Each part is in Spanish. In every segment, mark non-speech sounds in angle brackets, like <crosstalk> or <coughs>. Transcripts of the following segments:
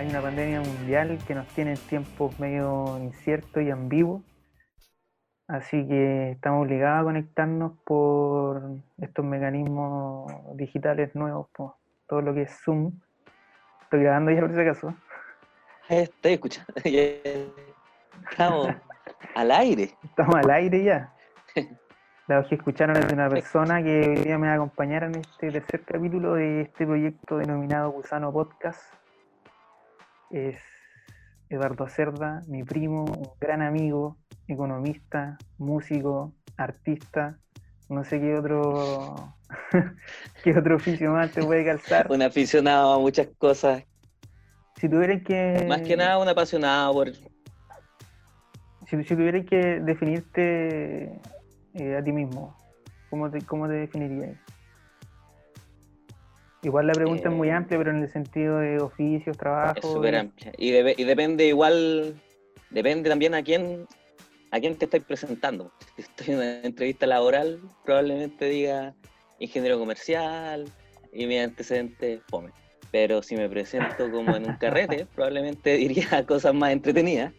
hay una pandemia mundial que nos tiene en tiempos medio inciertos y ambiguos. Así que estamos obligados a conectarnos por estos mecanismos digitales nuevos, por todo lo que es Zoom. Estoy grabando ya por si acaso. Estoy escuchando. <laughs> Estamos al aire. Estamos al aire ya. <laughs> La que escucharon es de una persona que hoy día me va a acompañar en este tercer capítulo de este proyecto denominado Gusano Podcast. Es Eduardo Cerda, mi primo, un gran amigo, economista, músico, artista, no sé qué otro <laughs> qué otro oficio más te puede calzar. Un aficionado a muchas cosas. Si tuvieras que. Más que nada un apasionado por. Si, si tuvieras que definirte eh, a ti mismo, ¿cómo te, cómo te definirías? Igual la pregunta es muy Eh, amplia, pero en el sentido de oficios, trabajos. Es súper amplia. Y, y depende igual, depende también a quién, a quién te estáis presentando. Si estoy en una entrevista laboral, probablemente diga ingeniero comercial y mi antecedente fome. Pero si me presento como en un carrete, <laughs> probablemente diría <laughs> cosas más entretenidas.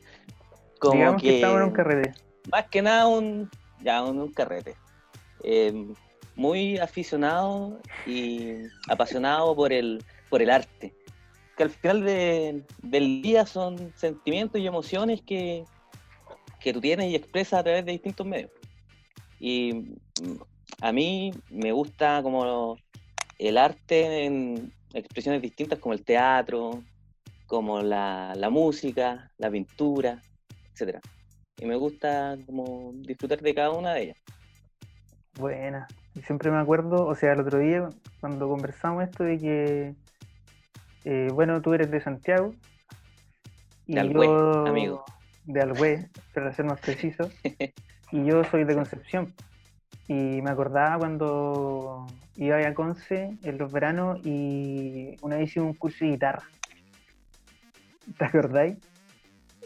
Como Digamos que, que, estamos en un carrete. más que nada un, ya un, un carrete. Eh, muy aficionado y apasionado por el, por el arte. Que al final de- del día son sentimientos y emociones que, que tú tienes y expresas a través de distintos medios. Y mm, a mí me gusta como el arte en expresiones distintas como el teatro, como la, la música, la pintura, etcétera y me gusta como disfrutar de cada una de ellas. Buena. Y siempre me acuerdo, o sea, el otro día, cuando conversamos esto de que, eh, bueno, tú eres de Santiago. Y De Alhué, yo- amigo. De Alhué, para ser más preciso. <laughs> y yo soy de Concepción. Y me acordaba cuando iba a Conce en los veranos y una vez hicimos un curso de guitarra. ¿Te acordáis?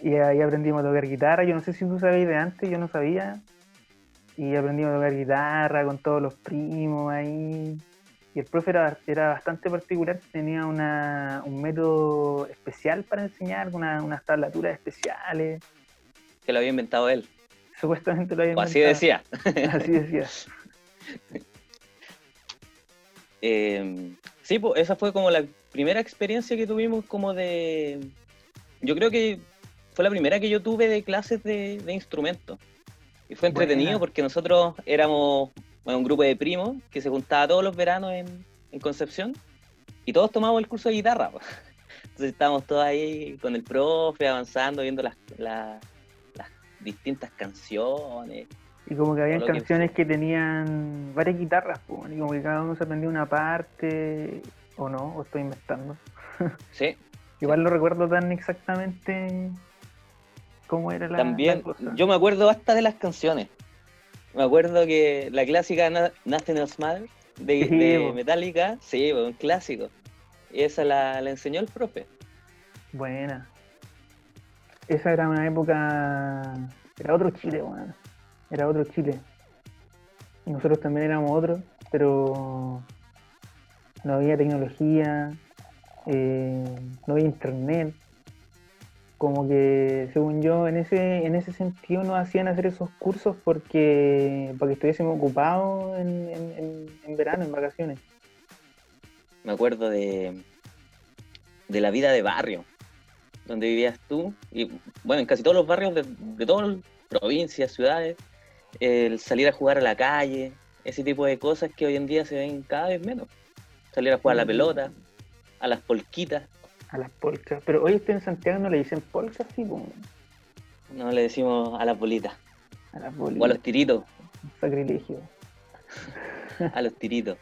Y ahí aprendimos a tocar guitarra. Yo no sé si tú sabías de antes, yo no sabía. Y aprendimos a tocar guitarra con todos los primos ahí. Y el profe era, era bastante particular, tenía una, un método especial para enseñar, una- unas tablaturas especiales. Que lo había inventado él. Supuestamente lo había O así inventado. decía. <laughs> Así decía. <laughs> Eh, sí, pues esa fue como la primera experiencia que tuvimos como de... Yo creo que fue la primera que yo tuve de clases de, de instrumentos. Y fue entretenido Buena. porque nosotros éramos bueno, un grupo de primos que se juntaba todos los veranos en, en Concepción y todos tomábamos el curso de guitarra. pues. <laughs> Entonces estábamos todos ahí con el profe avanzando, viendo las, las- las distintas canciones. Y como que habían que- canciones que tenían varias guitarras, pues, y como que cada uno se aprendía una parte, o no, o estoy inventando. <laughs> Sí, Igual no recuerdo tan exactamente cómo era la, También, la cosa. yo me acuerdo hasta de las canciones. Me acuerdo que la clásica Nothing Else Matters de, Sí, de. Metallica, sí, un clásico. Y esa la, la enseñó el profe. Buena. Esa era una época. Era otro Chile, weón. Era otro Chile. Nosotros también éramos otros, pero no había tecnología, eh, no había internet. Como que, según yo, en ese, en ese sentido nos hacían hacer esos cursos porque para que estuviésemos ocupados en, en- verano, en vacaciones. Me acuerdo de, de la vida de barrio, donde vivías tú. Y bueno, en casi todos los barrios de, de todas las provincias, ciudades, el salir a jugar a la calle, ese tipo de cosas que hoy en día se ven cada vez menos. Salir a jugar a la Sí. pelota, a las polquitas. A las polcas. Pero hoy estoy en Santiago no le dicen polcas, sí, po, No le decimos a las bolitas. a las O a bolitas. los tiritos. Sacrilegio. A los tiritos.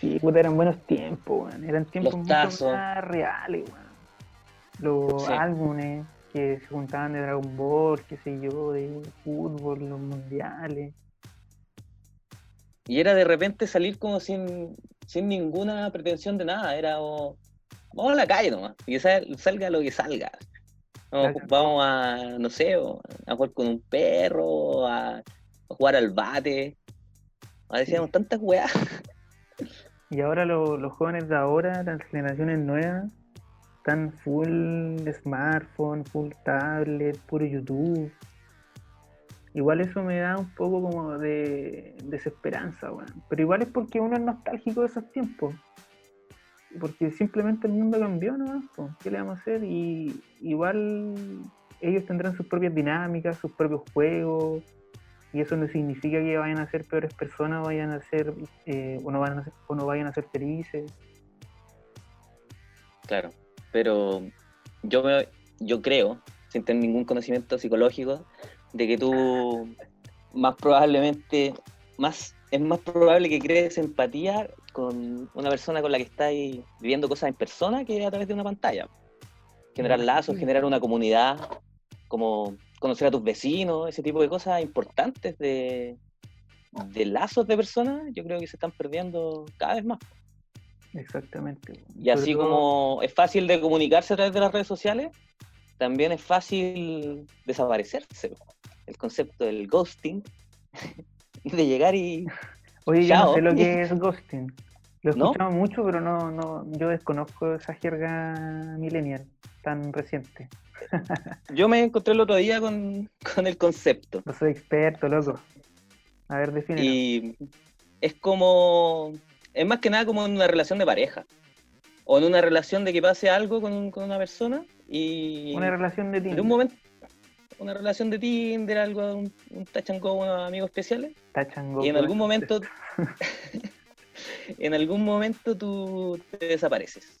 Sí, puta, eran buenos tiempos, weón. Eran tiempos Los mucho más reales, weón. Los Sí. álbumes que se juntaban de Dragon Ball, qué sé yo, de fútbol, los mundiales. Y era de repente salir como sin, sin ninguna pretensión de nada. Era o, vamos a la calle nomás. Y que sal- salga lo que salga. Vamos, Claro. vamos a, no sé, a jugar con un perro, a, a jugar al bate. Decíamos tantas weas. Y ahora lo- los jóvenes de ahora, las generaciones nuevas, están full smartphone, full tablet, puro YouTube. Igual eso me da un poco como de desesperanza, weón. Pero igual es porque uno es nostálgico de esos tiempos. Porque simplemente el mundo cambió, ¿no? ¿Qué le vamos a hacer? Y igual ellos tendrán sus propias dinámicas, sus propios juegos, y eso no significa que vayan a ser peores personas vayan a ser eh, o, no vayan a ser, o no vayan a ser felices. Claro, pero yo yo creo, sin tener ningún conocimiento psicológico, de que tú más probablemente, más es más probable que crees empatía con una persona con la que estás viviendo cosas en persona que a través de una pantalla. Generar lazos, generar una comunidad, como conocer a tus vecinos, ese tipo de cosas importantes de, de lazos de personas, yo creo que se están perdiendo cada vez más. Exactamente. Y así como es fácil de comunicarse a través de las redes sociales, también es fácil desaparecerse. El concepto del ghosting, <laughs> de llegar y... Oye, yo no sé lo que es ghosting. Lo he escuchado mucho, pero no, no, yo desconozco esa jerga millennial tan reciente. <laughs> Yo me encontré el otro día con, el concepto. No soy experto, loco. A ver, define. Y es como. Es más que nada como en una relación de pareja. O en una relación de que pase algo con, una persona y. Una relación de Tinder. un momento. Una relación de Tinder, algo, un, un tachango, unos amigos especiales. Y en algún momento. <laughs> en algún momento tú te desapareces.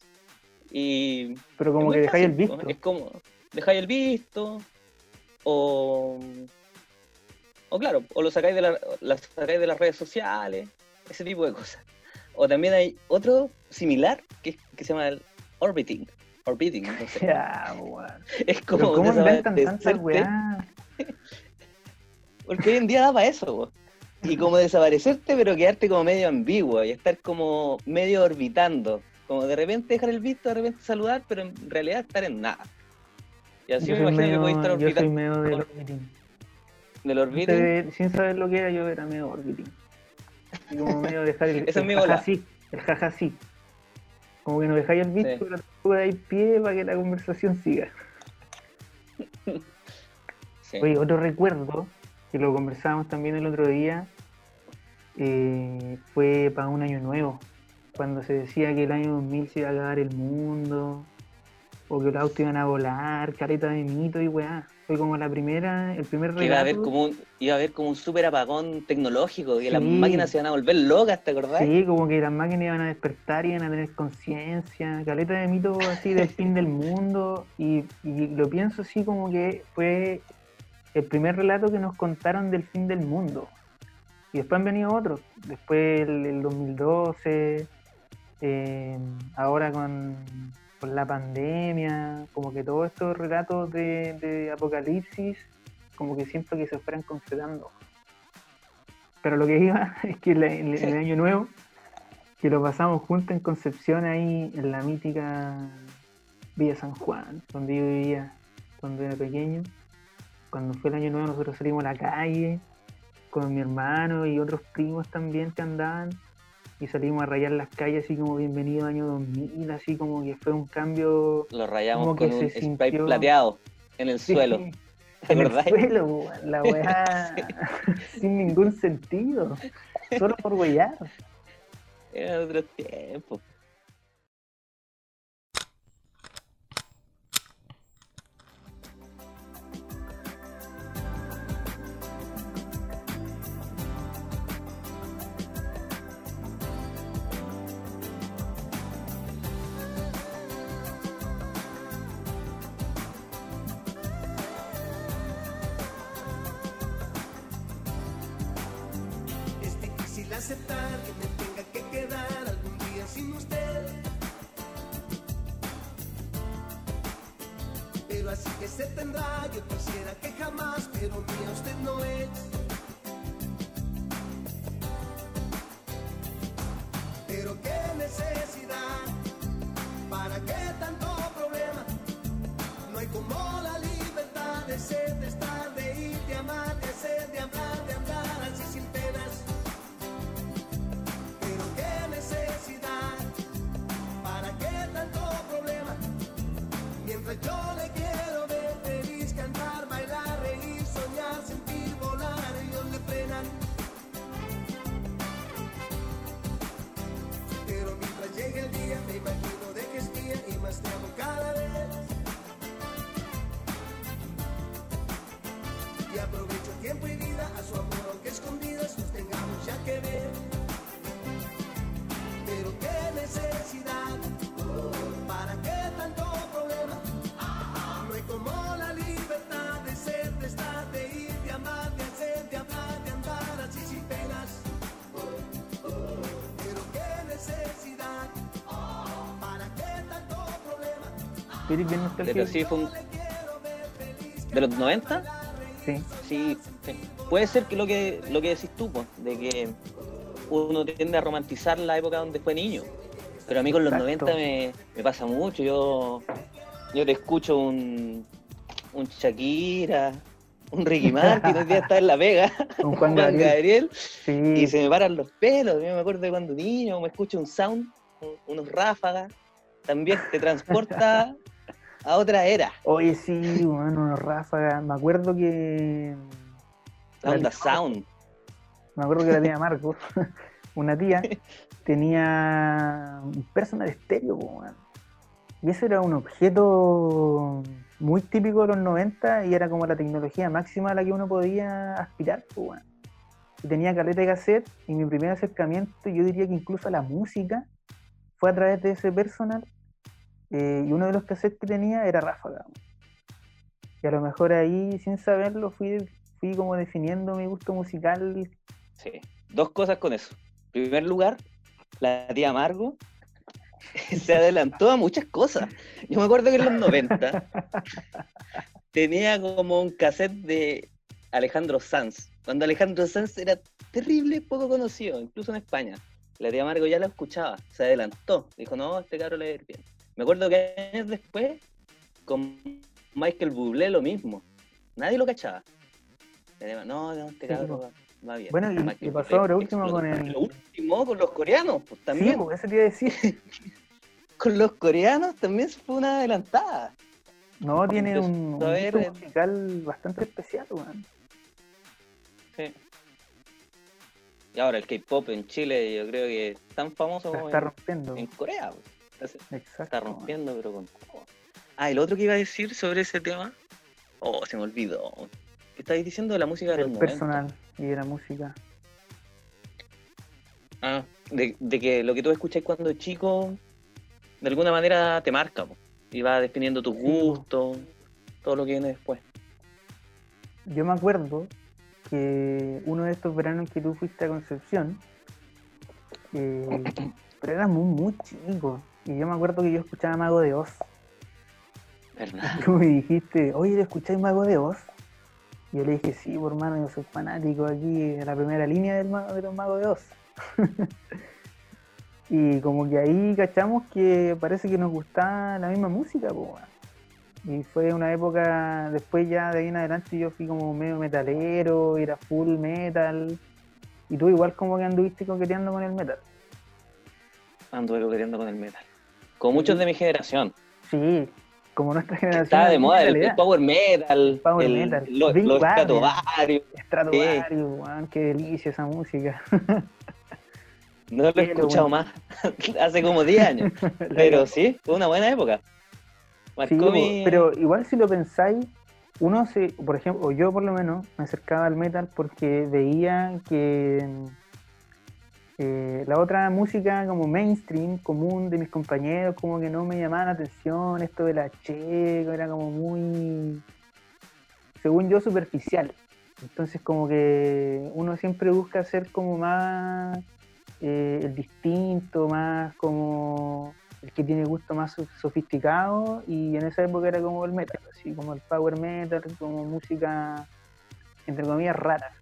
Y. Pero como que dejáis el visto. Es como dejáis el visto, o, o claro, o lo sacáis de, la, sacáis de las redes sociales, ese tipo de cosas. O también hay otro similar que, que se llama el orbiting. Orbiting, no sé. <laughs> Es como. ¿Cómo inventan tantas weá? <laughs> Porque hoy en día da para eso, Y como desaparecerte, pero quedarte como medio ambiguo y estar como medio orbitando. Como de repente dejar el visto, de repente saludar, pero en realidad estar en nada. Y así yo me imagino que voy a estar orbitando. Yo soy medio del orbiting. ¿Del orbiting? Sin saber lo que era, yo era medio orbiting. Y como medio dejar el, <laughs> Ese el jaja sí, el jaja sí. Como que no dejáis el visto, pero tampoco dais pie para que la conversación siga. <laughs> Sí. Oye, otro recuerdo, que lo conversábamos también el otro día, eh, fue para un año nuevo, cuando se decía que el año 2000 se iba a acabar el mundo, o que los autos iban a volar, careta de mito y weá. Fue como la primera, el primer relato. Iba a haber como un, iba a haber como un súper apagón tecnológico, que las máquinas se iban a volver locas, ¿te acordás? Sí, como que las máquinas iban a despertar, y iban a tener conciencia, caleta de mito así del <laughs> fin del mundo, y, lo pienso así como que fue el primer relato que nos contaron del fin del mundo. Y después han venido otros, después el, 2012, eh, ahora con la pandemia, como que todos estos relatos de, apocalipsis, como que siento que se fueran concretando. Pero lo que iba <laughs> es que en el año nuevo, que lo pasamos juntos en Concepción, ahí en la mítica Villa San Juan, donde yo vivía cuando era pequeño. Cuando fue el año nuevo nosotros salimos a la calle con mi hermano y otros primos también que andaban y salimos a rayar las calles así como bienvenido año 2000, así como que fue un cambio. Lo rayamos con un spray plateado en el suelo. en el suelo, la <laughs> weá <laughs> sin ningún sentido, solo por huellar. <laughs> Era otro tiempo. ¿Eres bien nostálgico? sí, fue un... ¿De los 90? Sí. Sí, puede ser que lo que lo que decís tú, pues, de que uno tiende a romantizar la época donde fue niño. Pero a mí con los 90 me, me, pasa mucho. Yo, yo te escucho un, un Shakira, un Ricky Martin, hoy día está en La Vega, <laughs> un Juan, Gabriel, y se me paran los pelos. Yo me acuerdo de cuando niño, me escucho un sound, unos ráfagas, también te transporta a otra era. Oye, sí, bueno, unos ráfagas. Me acuerdo que. La onda sound. Me acuerdo que la tía Marco, <laughs> una tía, <laughs> tenía un personal estéreo, y eso era un objeto muy típico de los 90 y era como la tecnología máxima a la que uno podía aspirar. Y tenía caleta de cassette y mi primer acercamiento, yo diría que incluso a la música, fue a través de ese personal. Eh, y uno de los cassettes que tenía era Ráfaga. Y a lo mejor ahí, sin saberlo, fui, fui como definiendo mi gusto musical. Sí, dos cosas con eso. En primer lugar, la tía Amargo <laughs> se adelantó a muchas cosas. Yo me acuerdo que en los 90 <laughs> tenía como un cassette de Alejandro Sanz, cuando Alejandro Sanz era terrible, poco conocido, incluso en España. La tía Margo ya lo escuchaba, se adelantó, dijo, no, este cabro le va a ir bien. Me acuerdo que años después, con Michael Bublé lo mismo, nadie lo cachaba. No, no, este cabro va, bien. Bueno, y, pasó ahora último con el... Lo último con los coreanos, pues también. Sí, pues eso te iba a decir. <laughs> con los coreanos también fue una adelantada. No, tiene un, un musical bastante especial, weón. Sí. Y ahora el K-pop en Chile, yo creo que es tan famoso como está rompiendo. en Corea. Exacto. Está rompiendo, pero con Ah, el otro que iba a decir sobre ese tema. Oh, se me olvidó. ¿Qué estáis diciendo de la música de los personal y de la música. Ah, de, de que lo que tú escucháis cuando es chico de alguna manera te marca y va definiendo tus gustos, todo lo que viene después. Yo me acuerdo que uno de estos veranos que tú fuiste a Concepción, eh, <laughs> pero era muy, muy chico. Y yo me acuerdo que yo escuchaba Mago de Oz. ¿Verdad? tú me dijiste, oye, escucháis Mago de Oz? Y yo le dije, sí, por hermano, yo soy fanático aquí en la primera línea del, de los Magos de Oz. <laughs> Y como que ahí cachamos que parece que nos gustaba la misma música, Y fue una época, después ya de ahí en adelante yo fui como medio metalero, era full metal. Y tú igual como que anduviste coqueteando con el metal. Anduve coqueteando con el metal. Como muchos de mi generación. Sí, como nuestra generación. Estaba de moda el, power metal. Power metal. los Stratovarius. Stratovarius, qué delicia esa música. No lo he escuchado más, <laughs> hace como 10 años. <laughs> pero sí, fue una buena época. Pero igual si lo pensáis, uno se, por ejemplo, yo por lo menos, me acercaba al metal porque veía que eh, la otra música como mainstream, común de mis compañeros, como que no me llamaba la atención, esto de la checo, era como muy, según yo, superficial. Entonces como que uno siempre busca ser como más eh, el distinto, más como el que tiene gusto más sofisticado y en esa época era como el metal, así como el power metal, como música entre comillas rara.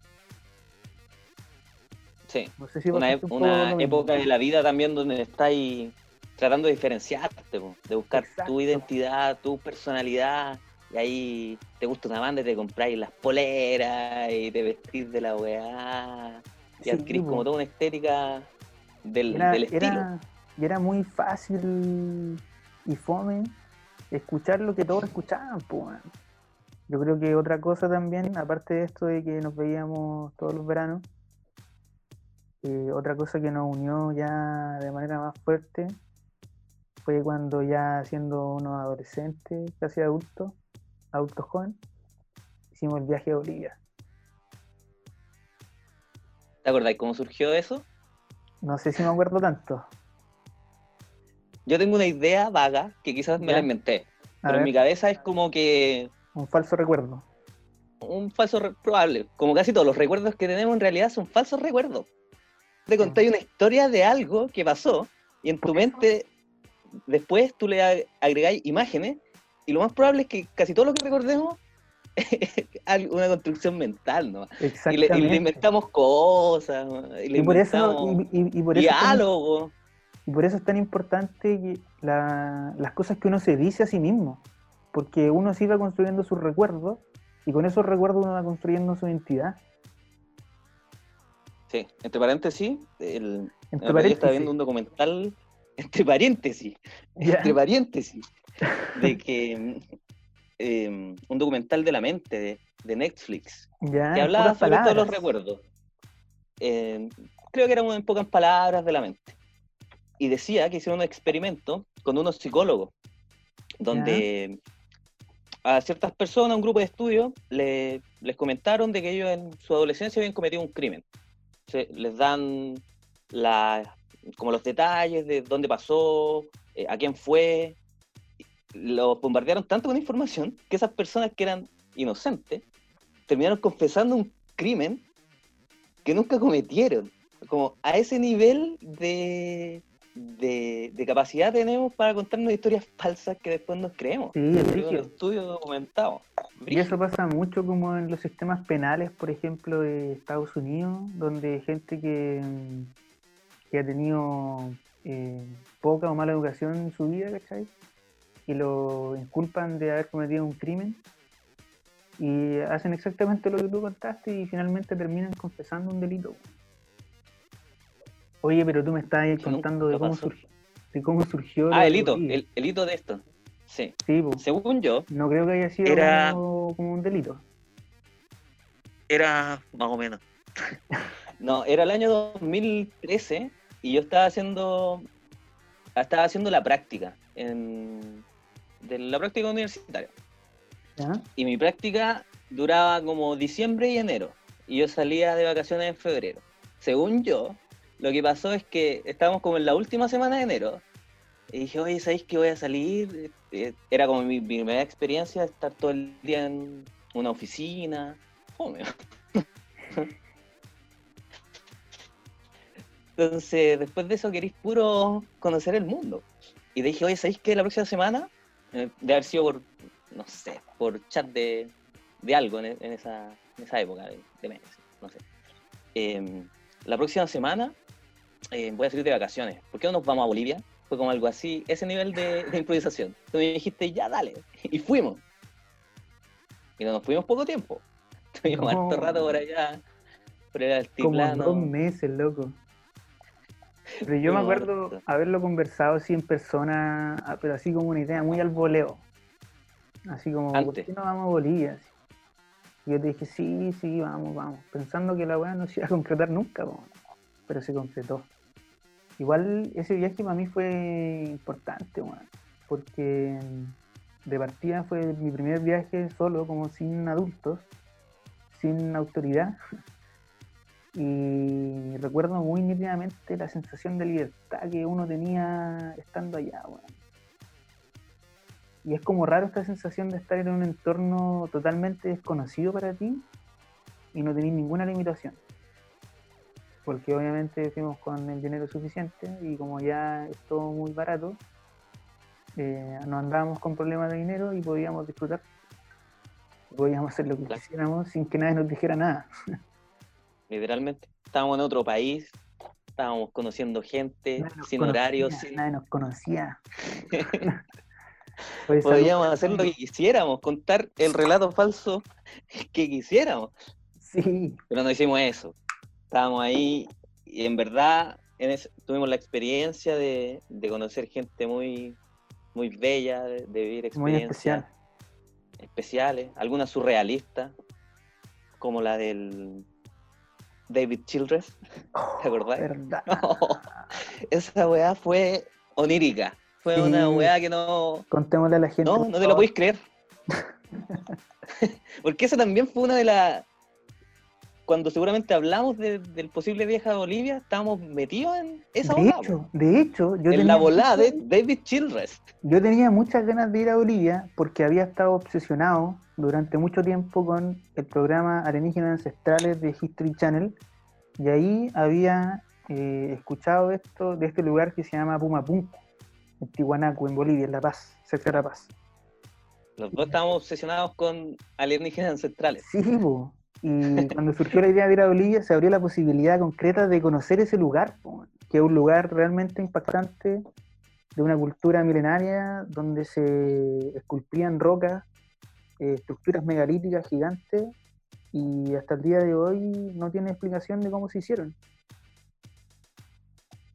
Sí, una, época de la vida también donde estáis tratando de diferenciarte, de buscar tu identidad, tu personalidad, y ahí te gusta una banda y te compráis las poleras y te vestís de la weá y adquirís como toda una estética del, estilo. y era muy fácil y fome escuchar lo que todos escuchaban, pues. Yo creo que otra cosa también, aparte de esto de que nos veíamos todos los veranos, eh, otra cosa que nos unió ya de manera más fuerte fue cuando ya siendo unos adolescentes, casi adultos, adultos jóvenes, hicimos el viaje a Bolivia. ¿Te acordáis cómo surgió eso? No sé si me acuerdo tanto. Yo tengo una idea vaga que quizás me la inventé, pero en mi cabeza es como que... Un falso recuerdo. Un falso probable. Como casi todos los recuerdos que tenemos en realidad son falsos recuerdos. Te conté una historia de algo que pasó y en tu mente después tú le agregáis imágenes y lo más probable es que casi todo lo que recordemos <laughs> es una construcción mental, ¿no? Y le, y le inventamos cosas, y, le y por eso, y, y por eso diálogo. Y por eso es tan importante la, las cosas que uno se dice a sí mismo, porque uno se va construyendo sus recuerdos y con esos recuerdos uno va construyendo su identidad. Sí, entre paréntesis, el, entre paréntesis. estaba viendo un documental, <laughs> entre paréntesis, entre paréntesis, de <laughs> que eh, un documental de la mente de, de Netflix, que hablaba sobre todos los recuerdos. Eh, creo que eran en pocas palabras de la mente. Y decía que hicieron un experimento con unos psicólogos, donde a ciertas personas, un grupo de estudio, le, les comentaron de que ellos en su adolescencia habían cometido un crimen. Les dan la, como los detalles de dónde pasó, eh, a quién fue. Los bombardearon tanto con información que esas personas que eran inocentes terminaron confesando un crimen que nunca cometieron. Como a ese nivel de, de, capacidad tenemos para contarnos historias falsas que después nos creemos. Sí, es un estudio documentado. Y eso pasa mucho como en los sistemas penales, por ejemplo, de Estados Unidos, donde gente que, que ha tenido eh, poca o mala educación en su vida, ¿cachai? Y lo inculpan de haber cometido un crimen y hacen exactamente lo que tú contaste y finalmente terminan confesando un delito. Oye, pero tú me estás contando de cómo, surgió, de cómo surgió. Ah, el hito, el, hito de esto. Sí. Según yo. No creo que haya sido era... como, un delito. Era más o menos. <laughs> no, era el año 2013 y yo estaba haciendo. Estaba haciendo la práctica. En, de la práctica universitaria. Y mi práctica duraba como diciembre y enero. Y yo salía de vacaciones en febrero. Según yo, lo que pasó es que estábamos como en la última semana de enero. Y dije, oye, ¿sabéis que voy a salir? Eh, era como mi, primera experiencia estar todo el día en una oficina. <laughs> Entonces, después de eso queréis puro conocer el mundo. Y dije, oye, ¿sabéis que la próxima semana? Eh, de haber sido por, no sé, por chat de, de algo en, esa, en, esa, época de, de meses, no sé. Em, la próxima semana eh, voy a salir de vacaciones, ¿por qué no nos vamos a Bolivia? Fue como algo así, ese nivel de, improvisación. Tú me dijiste, ya dale, y fuimos. Y no nos fuimos poco tiempo. <laughs> Estuvimos no. harto rato por allá, por el altiplano. Como dos meses, loco. Pero yo me acuerdo haberlo conversado así en persona, ah, pero así como una idea muy al voleo. Así como, Antes. ¿por qué no vamos a Bolivia? Y yo te dije, sí, sí, vamos, vamos. Pensando que la weá no se iba a concretar nunca, pero se concretó. Igual ese viaje para mí fue importante, porque de partida fue mi primer viaje solo, como sin adultos, sin autoridad. <laughs> Y recuerdo muy nítidamente la sensación de libertad que uno tenía estando allá. Y es como raro esta sensación de estar en un entorno totalmente desconocido para ti y no tener ninguna limitación porque obviamente fuimos con el dinero suficiente y como ya es todo muy barato, eh, no andábamos con problemas de dinero y podíamos disfrutar. Podíamos hacer lo que quisiéramos sin que nadie nos dijera nada. <laughs> Literalmente, estábamos en otro país, estábamos conociendo gente, sin horarios. Nadie nos conocía. <laughs> Podíamos hacer lo que quisiéramos, contar el relato falso que quisiéramos. Sí. Pero no hicimos eso estábamos ahí y en verdad tuvimos la experiencia de, conocer gente muy, muy bella, de, vivir experiencias especiales, algunas surrealistas, como la del David Childress, ¿te acordás? Verdad. <laughs> esa weá fue onírica, fue una weá que no... Contémosle a la gente. No, no te lo podéis creer. <laughs> Porque esa también fue una de las cuando seguramente hablamos del posible viaje a Bolivia, estábamos metidos en esa de Hecho, de hecho, yo en la volada de David Childress. Yo tenía muchas ganas de ir a Bolivia porque había estado obsesionado durante mucho tiempo con el programa Alienígenas Ancestrales de History Channel y ahí había eh, escuchado esto de este lugar que se llama Pumapunku, en Tihuanaco, en Bolivia, en La Paz, cerca de La Paz. Los dos estábamos obsesionados con alienígenas ancestrales. Sí, po. Y <laughs> cuando surgió la idea de ir a Bolivia, se abrió la posibilidad concreta de conocer ese lugar, que es un lugar realmente impactante, de una cultura milenaria, donde se esculpían rocas, eh, estructuras megalíticas gigantes, y hasta el día de hoy no tiene explicación de cómo se hicieron.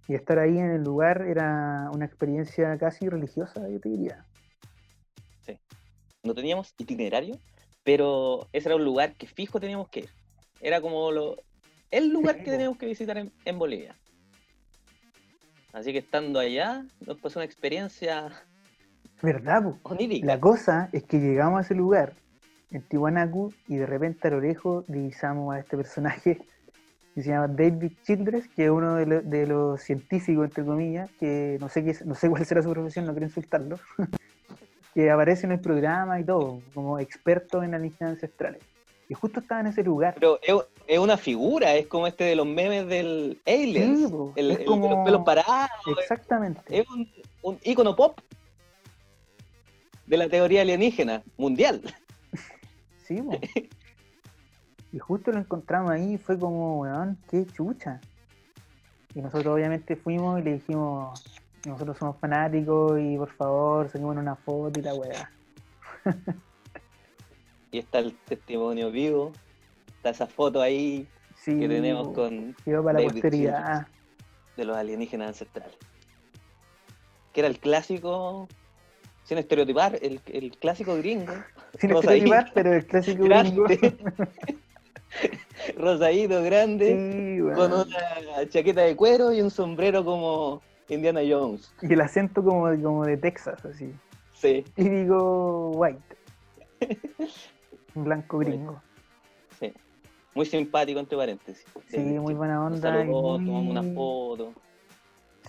Y estar ahí en el lugar era una experiencia casi religiosa, yo te diría. Sí. No teníamos itinerario, pero ese era un lugar que fijo teníamos que ir. Era como lo, el lugar que teníamos que visitar en, en Bolivia. Así que estando allá, nos pasó una experiencia ¿Verdad? onírica. La cosa es que llegamos a ese lugar, en Tiwanaku, y de repente a lo lejos divisamos a este personaje <laughs> que se llama David Childress, que es uno de, lo- de los científicos, entre comillas, que no sé, qué, es- no sé cuál será su profesión, no quiero insultarlo, <laughs> que aparece en el programa y todo, como experto en alienígenas ancestrales. Y justo estaba en ese lugar. Pero es, es una figura, es como este de los memes del Aliens. Sí, po, el, es el como- de los pelos parados. Exactamente. Es un, un ícono pop de la teoría alienígena mundial. Sí, po. Y justo lo encontramos ahí y fue como, weón, qué chucha. Y nosotros obviamente fuimos y le dijimos, nosotros somos fanáticos y por favor, saquemos una foto y la weá. <laughs> Y está el testimonio vivo, está esa foto ahí Sí, que tenemos con para la posteridad. de los alienígenas ancestrales. Que era el clásico, sin estereotipar, el, el clásico gringo, <laughs> Sin ahí. estereotipar, pero el clásico gringo. grande, <laughs> rosadito, grande, Sí, con una chaqueta de cuero y un sombrero como Indiana Jones. Y el acento como, de- como de Texas, así. Sí, Típico white. Un <laughs> blanco gringo. sí. Muy simpático, entre paréntesis. Sí, muy buena Nos onda. y saludó, tomamos una foto.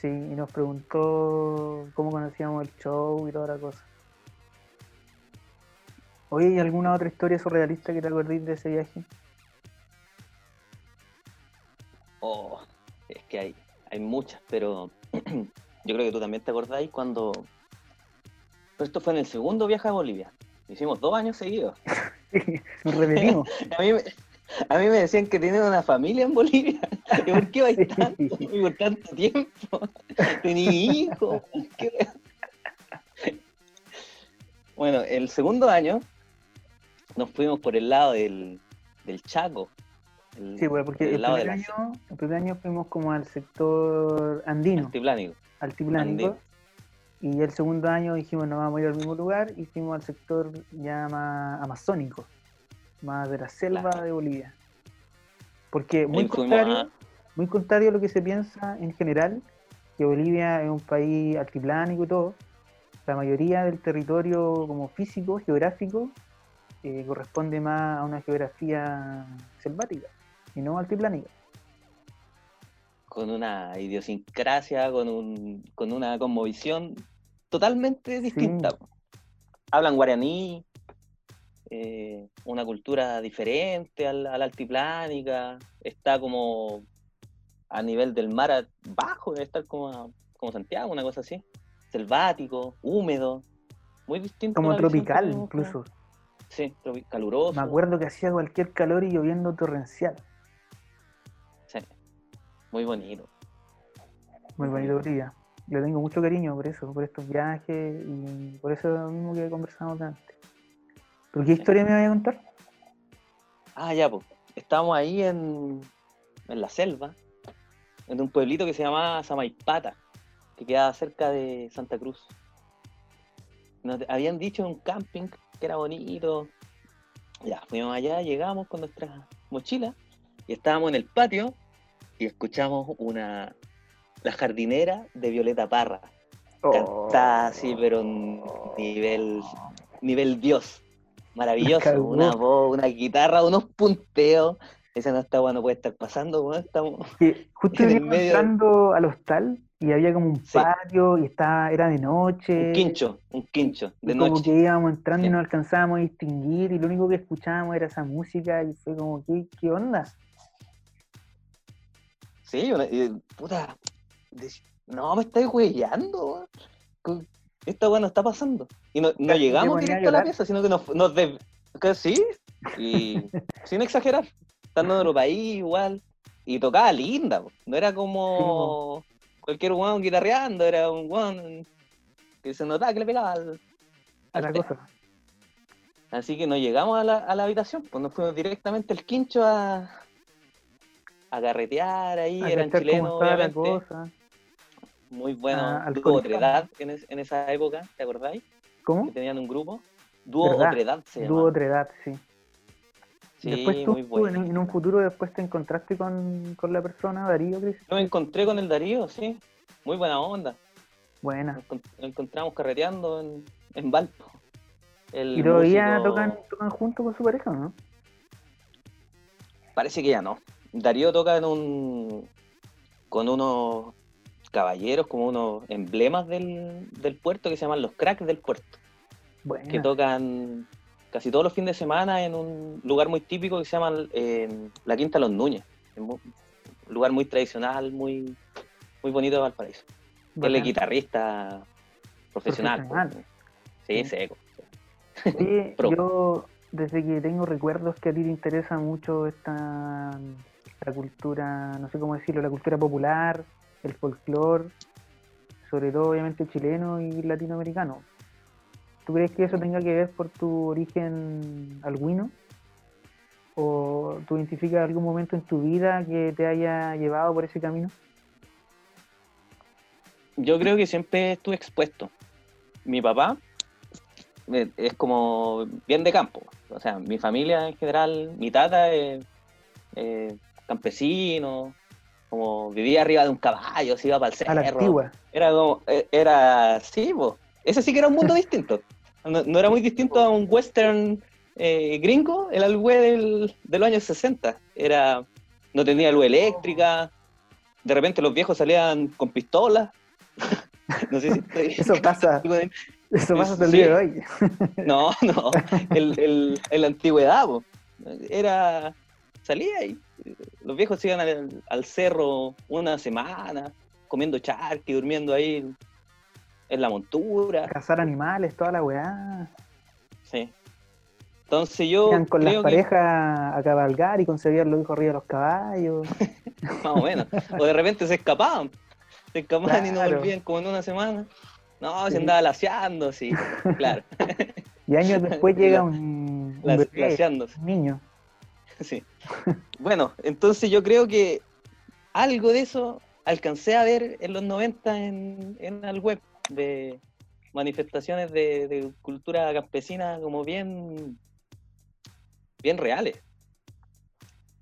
Sí, y nos preguntó cómo conocíamos el show y toda la cosa. Oye, ¿y alguna otra historia surrealista que te acordéis de ese viaje? Oh, es que hay, hay muchas, pero <clears throat> yo creo que tú también te acordáis cuando... Pero esto fue en el segundo viaje a Bolivia. Hicimos dos años seguidos. <laughs> Nos repetimos. <laughs> A mí, me- a mí me decían que tienen una familia en Bolivia. <laughs> ¿Y por qué vais tanto? ¿Y por tanto tiempo? ¿Tení hijos? Bueno, el segundo año nos fuimos por el lado del, del Chaco. El- Sí, pues, porque por el primer, año, el primer año fuimos como al sector andino, altiplánico. altiplánico. andino. Y el segundo año dijimos, no vamos a ir al mismo lugar y fuimos al sector ya más amazónico, más de la selva Claro. de Bolivia. Porque muy Ahí contrario, a- muy contrario a lo que se piensa en general, que Bolivia es un país altiplánico y todo, la mayoría del territorio como físico, geográfico, eh, corresponde más a una geografía selvática y no altiplánica. con una idiosincrasia, con, un, con una cosmovisión totalmente distinta. Hablan guaraní, eh, una cultura diferente a la, a la altiplánica, está como a nivel del mar bajo, debe estar como, a- como Santiago, una cosa así, selvático, húmedo, muy distinto. Como tropical incluso. Sí, caluroso. Me acuerdo que hacía cualquier calor y lloviendo torrencial. Muy bonito. Muy bonito Bolivia. Le tengo mucho cariño por eso, por estos viajes y por eso mismo que conversamos antes. ¿Pero qué historia me voy a contar? Ah, ya, pues. Estábamos ahí en, en la selva, en un pueblito que se llamaba Samaipata, que quedaba cerca de Santa Cruz. Nos habían dicho en un camping que era bonito. Ya, fuimos allá, llegamos con nuestras mochilas y estábamos en el patio y escuchamos una la jardinera de Violeta Parra. Cantaba así, pero un nivel, nivel Dios. Maravilloso. Una voz, una guitarra, unos punteos. Esa no está bueno, puede estar pasando, weón, estamos. Que justo <laughs> entrando al hostal y había como un Sí. patio y estaba, era de noche. Un quincho, un quincho, de y como noche. que íbamos entrando y Sí. no alcanzábamos a distinguir y lo único que escuchábamos era esa música y fue como, ¿qué, qué onda? Sí, una- y, puta. de- no, me estáis huellando, esta weá no está pasando. Y no, no llegamos directo a, la pieza, sino que nos, nos de... sí, y <laughs> sin exagerar, estando en otro país igual, y tocaba linda, no era como cualquier weón guitarreando, era un weón que se notaba que le pegaba al, a la cosa. Así que nos llegamos a la, a la habitación, pues nos fuimos directamente al quincho a, a carretear ahí, eran chilenos, obviamente. Muy bueno. Ah, Dúo Otredad en, en, esa época, ¿te acordáis? ¿Cómo? Que tenían un grupo. Dúo Otredad se llama. Dúo Otredad, sí. Sí, después tú, muy bueno. en, un futuro después te encontraste con, con la persona, Darío, Cris. Me encontré con el Darío, sí. Muy buena onda. Buena. Nos, encontramos carreteando en, en Valpo. ¿Y todavía tocan, tocan juntos con su pareja no? Parece que ya no. Darío toca en un con unos caballeros, como unos emblemas del, puerto que se llaman los cracks del puerto. Que tocan casi todos los fines de semana en un lugar muy típico que se llama eh, la Quinta Los Núñez. Un lugar muy tradicional, muy, muy bonito de Valparaíso. Él es guitarrista profesional. Sí, seco. Sí, <laughs> yo desde que tengo recuerdos que a ti te interesa mucho esta la cultura, no sé cómo decirlo, la cultura popular, el folclore, sobre todo obviamente chileno y latinoamericano. ¿Tú crees que eso tenga que ver por tu origen alguino? ¿O tú identificas algún momento en tu vida que te haya llevado por ese camino? Yo creo que siempre estuve expuesto. Mi papá eh, es como bien de campo. O sea, mi familia en general, mi tata es campesino, como vivía arriba de un caballo, se iba para el cerro. A la antigua. Era como, eh, era, sí, ese sí que era un mundo distinto. No, era muy distinto a un western eh, gringo, el güey del, de los años 60. Era, no tenía luz eléctrica, de repente los viejos salían con pistolas. <laughs> no sé si Eso pasa. Eso pasa hasta el día de hoy. no, no, el, el, en la antigüedad, era, salía y los viejos iban al, cerro una semana, comiendo charqui, durmiendo ahí en la montura. Cazar animales, toda la weá. Sí. Entonces yo. Iban con las parejas a cabalgar y concebían los hijos arriba de los caballos. <laughs> Más o menos. o de repente se escapaban. Se escapaban y no volvían como en una semana. No, se andaba laseando, sí, claro. <laughs> y años después <laughs> llega un, un, niño. Sí. Bueno, entonces yo creo que algo de eso alcancé a ver en los 90 en, en el web de manifestaciones de, cultura campesina como bien bien reales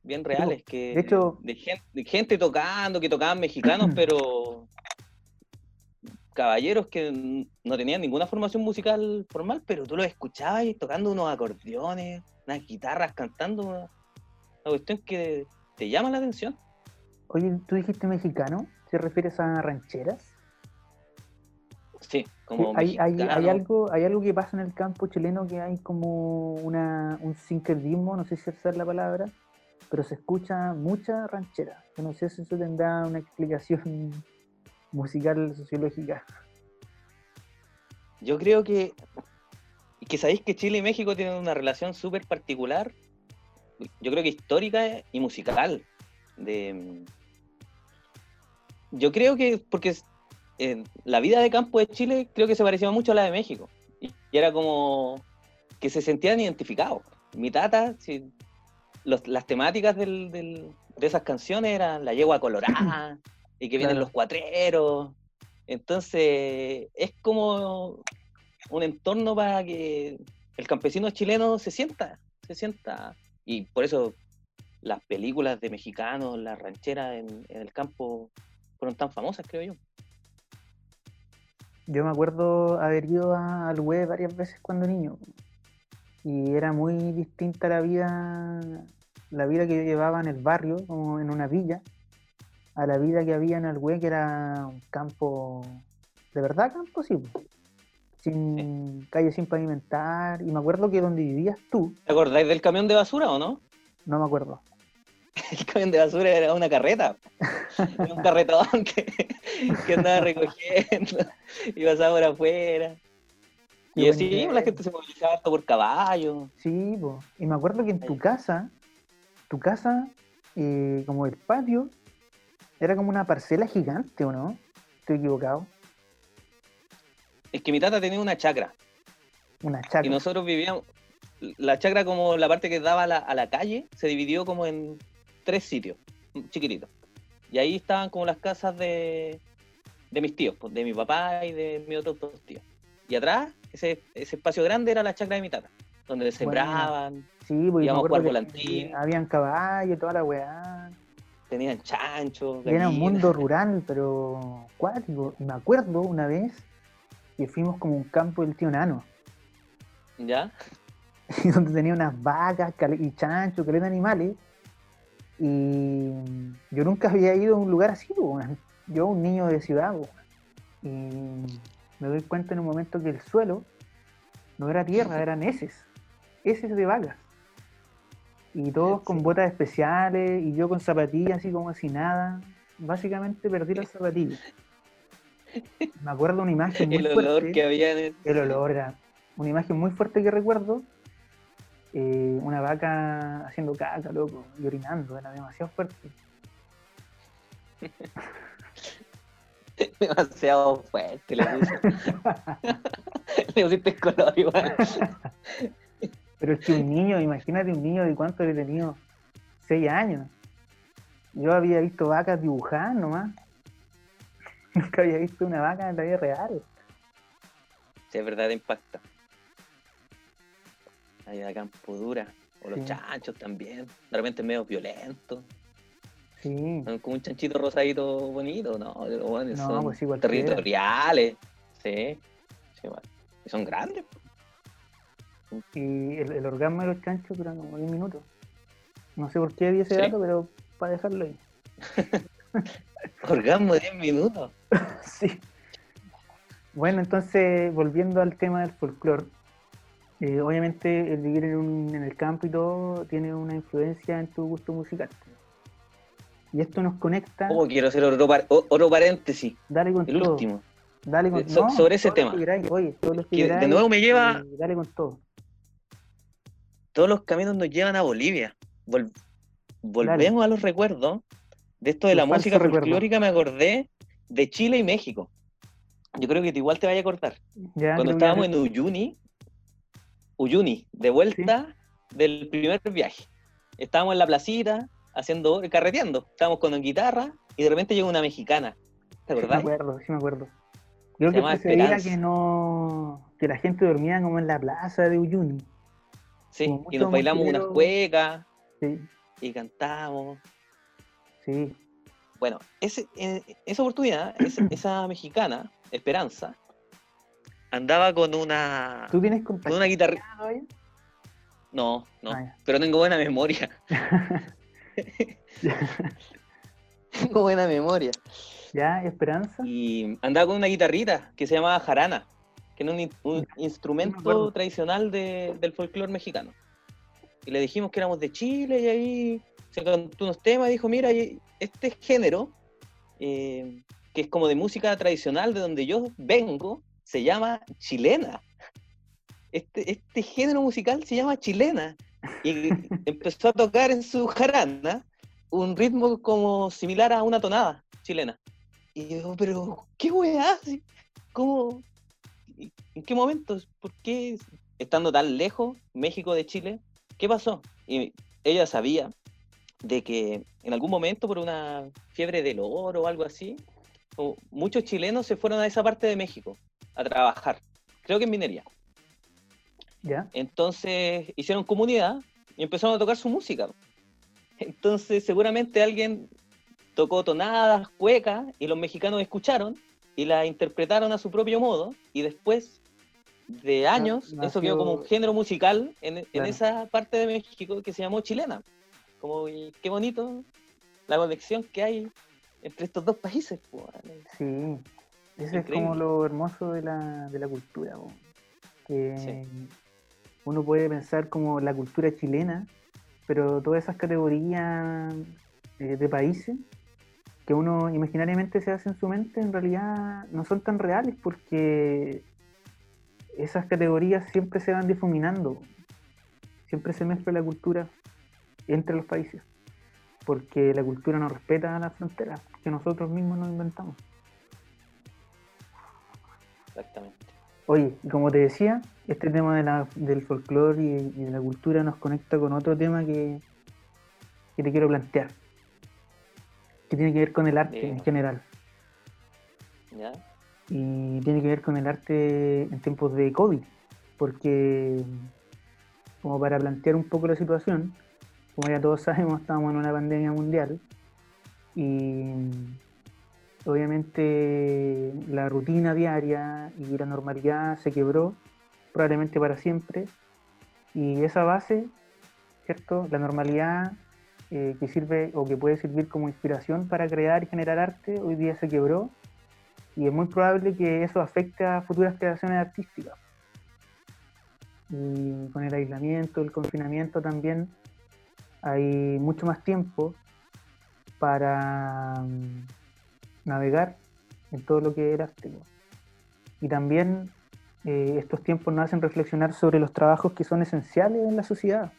bien reales que de hecho de gente, tocando que tocaban mexicanos <clears throat> pero caballeros que no tenían ninguna formación musical formal pero tú los escuchabas tocando unos acordeones unas guitarras cantando la cuestión que te llama la atención. Oye, tú dijiste mexicano, ¿te refieres a rancheras? Sí, como hay, hay, hay, algo, hay algo que pasa en el campo chileno que hay como una, un sincretismo, no sé si esa es la palabra, pero se escucha mucha ranchera. Yo no sé si eso tendrá una explicación <laughs> musical, sociológica. Yo creo que, que sabéis que Chile y México tienen una relación súper particular yo creo que histórica y musical. De, yo creo que, porque la vida de campo de Chile creo que se parecía mucho a la de México. Y, era como que se sentían identificados. Mi tata, las temáticas de esas canciones eran la yegua colorada <coughs> y que vienen los cuatreros. Entonces, es como un entorno para que el campesino chileno se sienta, se sienta y por eso las películas de mexicanos, las rancheras en, el campo fueron tan famosas, creo yo. Yo me acuerdo haber ido al web varias veces cuando niño. Y era muy distinta la vida, la vida que yo llevaba en el barrio, como en una villa, a la vida que había en el web, que era un campo, de verdad campo, sí sin calle sin pavimentar. Y me acuerdo que donde vivías tú. ¿Te acordáis del camión de basura o no? No me acuerdo. <laughs> el camión de basura era una carreta. Era un carretón que, que andaba recogiendo y pasaba por afuera. Y así la gente se movilizaba por caballo. Sí, y me acuerdo que en tu casa, tu casa, eh, como el patio, era como una parcela gigante, ¿o no? Estoy equivocado. Es que mi tata tenía una chacra. Una chacra. Y nosotros vivíamos, la chacra como la parte que daba a la, calle, se dividió como en tres sitios, chiquititos. Y ahí estaban como las casas de, de mis tíos, pues, de mi papá y de mis otros dos tíos. Y atrás, ese, ese espacio grande era la chacra de mi tata, donde sembraban, sí, pues, íbamos a jugar volantín. Habían caballos, toda la weá. Tenían chanchos. Era un mundo rural, pero cuático. Y me acuerdo una vez que fuimos como un campo del tío Nano. <laughs> ¿Ya? Y donde tenía unas vacas y chanchos, que eran animales. Y yo nunca había ido a un lugar así, yo un niño de ciudad. Y me doy cuenta en un momento que el suelo no era tierra, <laughs> eran heces, heces de vacas. Y todos con botas especiales y yo con zapatillas así como así nada. Básicamente perdí las zapatillas. Me acuerdo una imagen <laughs> muy el fuerte. olor que había en el... el olor era una imagen muy fuerte que recuerdo. Eh, una vaca haciendo caca, loco, y orinando, era demasiado fuerte. <laughs> demasiado fuerte le puse. <laughs> le pusiste color igual. Pero es que un niño, imagínate un niño de cuánto le he tenido, seis años. Yo había visto vacas dibujadas nomás. Nunca había visto una vaca en la vida real. Sí, es verdad, impacta. Hay la campo dura. O los chanchos también. De repente medio violentos. Sí. Son como un chanchito rosadito bonito, ¿no? no son pues igual territoriales. Sí. sí Y son grandes. Y el, orgasmo de los chanchos dura como 10 minutos. No sé por qué di ese dato, pero para dejarlo ahí. <laughs> orgasmo de 10 minutos. <laughs> sí. Bueno, entonces, volviendo al tema del folclore, eh, obviamente el vivir en, en, el campo y todo tiene una influencia en tu gusto musical. Y esto nos conecta. Oh, quiero hacer otro, paréntesis. Dale con el todo. último. Dale con todo. sobre ese tema. Oye, todos que de nuevo me lleva. dale con todo. Todos los caminos nos llevan a Bolivia. volvemos a los recuerdos. De esto de la música folclórica me acordé de Chile y México. Yo creo que igual te vaya a cortar. Cuando estábamos en Uyuni, Uyuni, de vuelta del primer viaje. Estábamos en la placita, haciendo, carreteando. Estábamos con guitarra y de repente llegó una mexicana. ¿Te acuerdas? Sí me acuerdo, sí me acuerdo. Yo creo que se que no que la gente dormía como en la plaza de Uyuni. Sí, y nos bailamos unas cuecas. Sí. Y cantamos. Sí. Bueno, ese, eh, esa oportunidad, <clears throat> esa, mexicana, Esperanza, andaba con una. ¿Tú tienes con una guitarra? No, no, ah, pero tengo buena memoria. <laughs> <laughs> Tengo buena memoria. ¿Ya? ¿Esperanza? Y andaba con una guitarrita que se llamaba jarana, que era un, instrumento tradicional del folclore mexicano. Y le dijimos que éramos de Chile y ahí se cantó unos temas y dijo, mira, este género, eh, que es como de música tradicional de donde yo vengo, se llama chilena. Este, este género musical se llama chilena y <laughs> empezó a tocar en su jarana un ritmo como similar a una tonada chilena. Y yo, pero, ¿qué weá? ¿Cómo? ¿En qué momento? ¿Por qué estando tan lejos, México de Chile? ¿Qué pasó? Y ella sabía de que en algún momento, por una fiebre del oro o algo así, muchos chilenos se fueron a esa parte de México a trabajar, creo que en minería. Entonces hicieron comunidad y empezaron a tocar su música. <laughs> Entonces seguramente alguien tocó tonadas, cuecas, y los mexicanos escucharon y la interpretaron a su propio modo, y después de años, eso quedó como un género musical en, esa parte de México que se llamó chilena. Como, qué bonito la conexión que hay entre estos dos países. Sí, eso es como lo hermoso de la, de la cultura. Que uno puede pensar como la cultura chilena pero todas esas categorías eh, de países que uno imaginariamente se hace en su mente, en realidad no son tan reales porque esas categorías siempre se van difuminando, siempre se mezcla la cultura entre los países, porque la cultura no respeta las fronteras que nosotros mismos nos inventamos. Exactamente. Oye, como te decía, este tema de la, del folclore y, de la cultura nos conecta con otro tema que, que te quiero plantear, que tiene que ver con el arte en general. ¿Ya? Y tiene que ver con el arte en tiempos de COVID, porque como para plantear un poco la situación, como ya todos sabemos, estamos en una pandemia mundial y obviamente la rutina diaria y la normalidad se quebró, probablemente para siempre, y esa base, ¿cierto? La normalidad eh, que sirve o que puede servir como inspiración para crear y generar arte, hoy día se quebró, y es muy probable que eso afecte a futuras creaciones artísticas. Y con el aislamiento, el confinamiento también, hay mucho más tiempo para mm, navegar en todo lo que era arte. Y también eh, estos tiempos nos hacen reflexionar sobre los trabajos que son esenciales en la sociedad.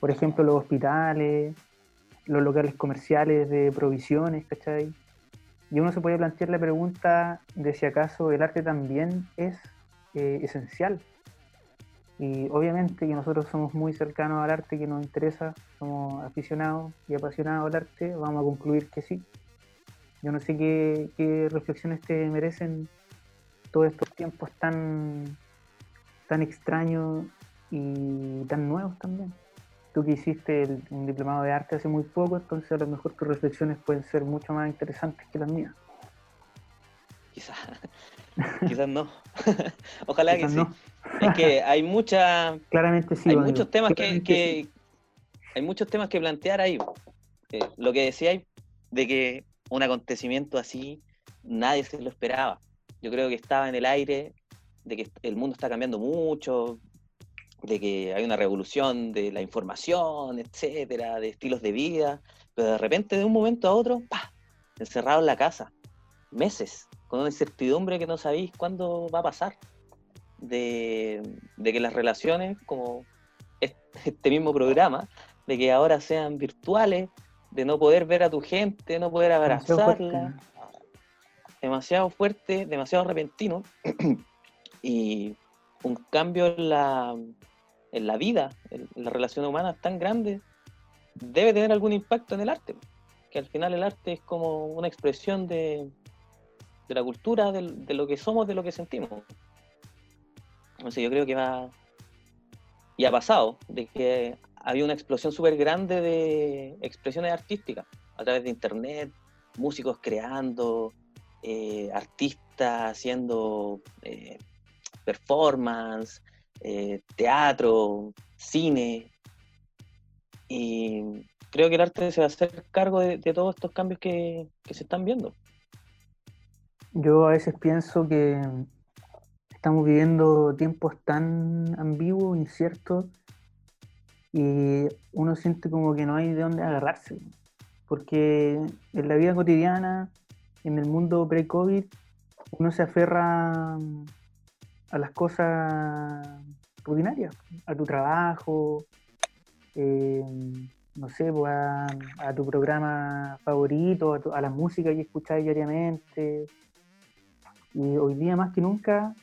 Por ejemplo, los hospitales, los locales comerciales de provisiones, ¿cachai? Y uno se puede plantear la pregunta de si acaso el arte también es eh, esencial. Y obviamente que nosotros somos muy cercanos al arte que nos interesa, somos aficionados y apasionados al arte, vamos a concluir que sí. Yo no sé qué, reflexiones te merecen todos estos tiempos tan, tan extraños y tan nuevos también. Tú que hiciste un diplomado de arte hace muy poco, entonces a lo mejor tus reflexiones pueden ser mucho más interesantes que las mías. Quizás, <laughs> quizás no. <laughs> Ojalá que sí. Es que hay mucha. <laughs> Claramente sí. Hay muchos temas que, hay muchos temas que plantear ahí. Eh, lo que decía de que un acontecimiento así nadie se lo esperaba. Yo creo que estaba en el aire de que el mundo está cambiando mucho, de que hay una revolución de la información, etcétera, de estilos de vida, pero de repente de un momento a otro, ¡pah! encerrado en la casa, meses, con una incertidumbre que no sabéis cuándo va a pasar, de, de que las relaciones, como este mismo programa, de que ahora sean virtuales, de no poder ver a tu gente, no poder abrazarla. Demasiado fuerte, demasiado, repentino. <clears throat> y un cambio en la, en la vida, en, la relación humana tan grande, debe tener algún impacto en el arte. Que al final el arte es como una expresión de, de la cultura, de, lo que somos, de lo que sentimos. Entonces yo creo que va... Y ha pasado, de que había una explosión súper grande de expresiones artísticas a través de internet, músicos creando, eh, artistas haciendo eh, performance, eh, teatro, cine. Y creo que el arte se va a hacer cargo de, todos estos cambios que se están viendo. Yo a veces pienso que estamos viviendo tiempos tan ambiguos, inciertos, y uno siente como que no hay de dónde agarrarse. Porque en la vida cotidiana, en el mundo pre-COVID, uno se aferra a las cosas rutinarias, a tu trabajo, eh, no sé, pues, a, tu programa favorito, a, a la música que escucháis diariamente. Y hoy día más que nunca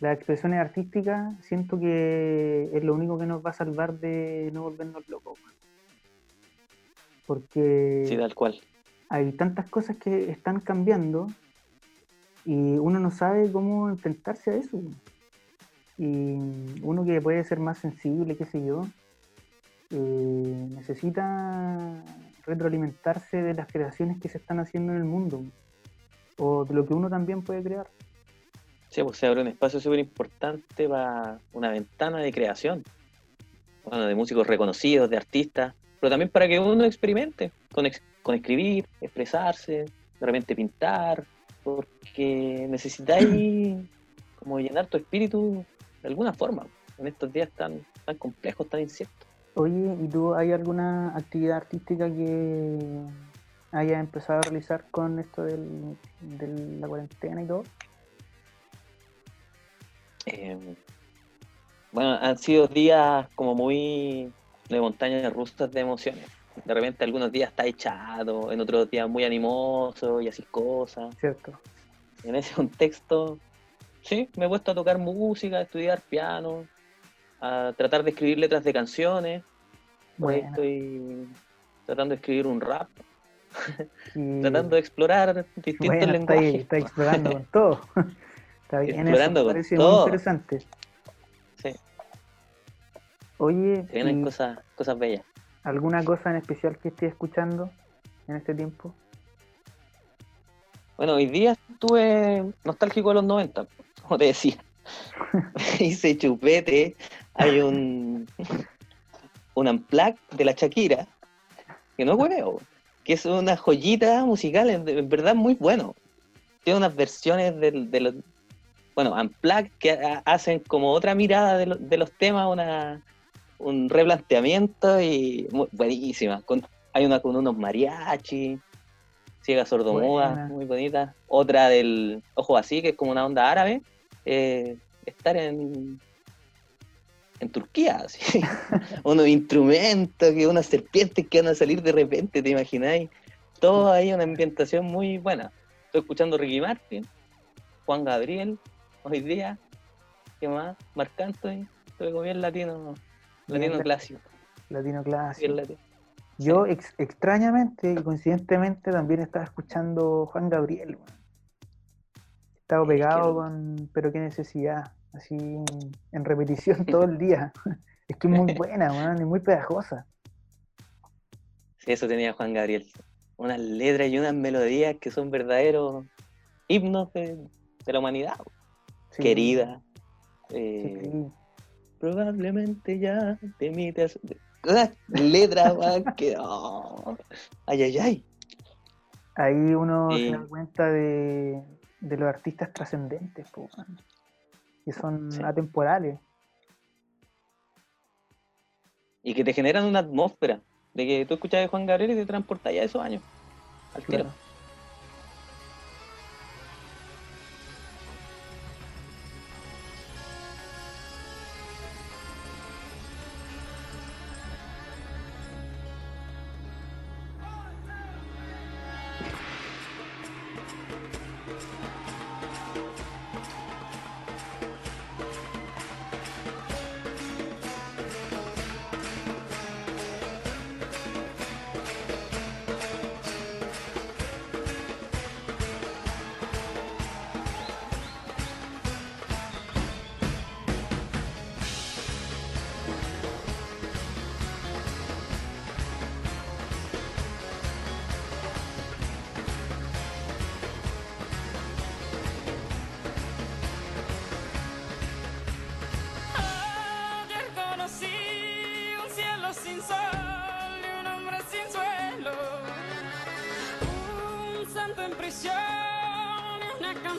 las expresiones artísticas siento que es lo único que nos va a salvar de no volvernos locos. Porque sí, tal cual. hay tantas cosas que están cambiando y uno no sabe cómo enfrentarse a eso. Y uno que puede ser más sensible, qué sé yo, eh, necesita retroalimentarse de las creaciones que se están haciendo en el mundo o de lo que uno también puede crear. Sí, pues se abre un espacio súper importante para una ventana de creación. Bueno, de músicos reconocidos, de artistas, pero también para que uno experimente con, con escribir, expresarse, de repente pintar, porque necesitáis <clears throat> como llenar tu espíritu de alguna forma en estos días tan, tan complejos, tan inciertos. Oye, ¿y tú hay alguna actividad artística que hayas empezado a realizar con esto del, de la cuarentena y todo? Em, bueno, han sido días como muy de montañas rusas de emociones. De repente algunos días está echado, en otros días muy animoso y así cosas. Cierto. En ese contexto, sí, me he puesto a tocar música, a estudiar piano, a tratar de escribir letras de canciones. Bueno. estoy tratando de escribir un rap. <laughs> tratando de explorar distintos lenguajes. Está, explorando con <laughs> todo. está bien, explorando eso parece muy interesante. Sí. Oye. Tienen cosas, cosas bellas. ¿Alguna cosa en especial que estés escuchando en este tiempo? Bueno, hoy día estuve nostálgico de los 90, como te decía. <laughs> Hice chupete, hay un un unplug de la Shakira, que no huevo, que es una joyita musical, en, verdad muy bueno. Tiene unas versiones de, los, bueno, unplug que hacen como otra mirada de, los temas, una, un replanteamiento y buenísima. hay una con unos mariachi, ciega sordomuda, muy bonita. Otra del Ojo Así, que es como una onda árabe. Eh, estar en en Turquía, así. <laughs> unos instrumentos, que unas serpientes que van a salir de repente, ¿te imagináis? Todo ahí, una ambientación muy buena. Estoy escuchando Ricky Martin, Juan Gabriel, hoy día, ¿qué más? Marc Anthony, estoy bien latino, latino clásico. Latino clásico. Yo extrañamente y coincidentemente también estaba escuchando Juan Gabriel. Estaba pegado con Pero qué necesidad así en repetición todo el día. <laughs> Es que es muy <laughs> buena, man, y muy pegajosa. Sí, eso tenía Juan Gabriel. Unas letras y unas melodías que son verdaderos himnos de, la humanidad. Querida. Eh, probablemente ya te mites. letras, man, que. <laughs> Oh, ay, ay, ay. Ahí uno se da cuenta de, de los artistas trascendentes, pues, que son atemporales. Y que te generan una atmósfera de que tú escuchas de Juan Gabriel y te transportas ya esos años al claro.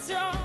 canción.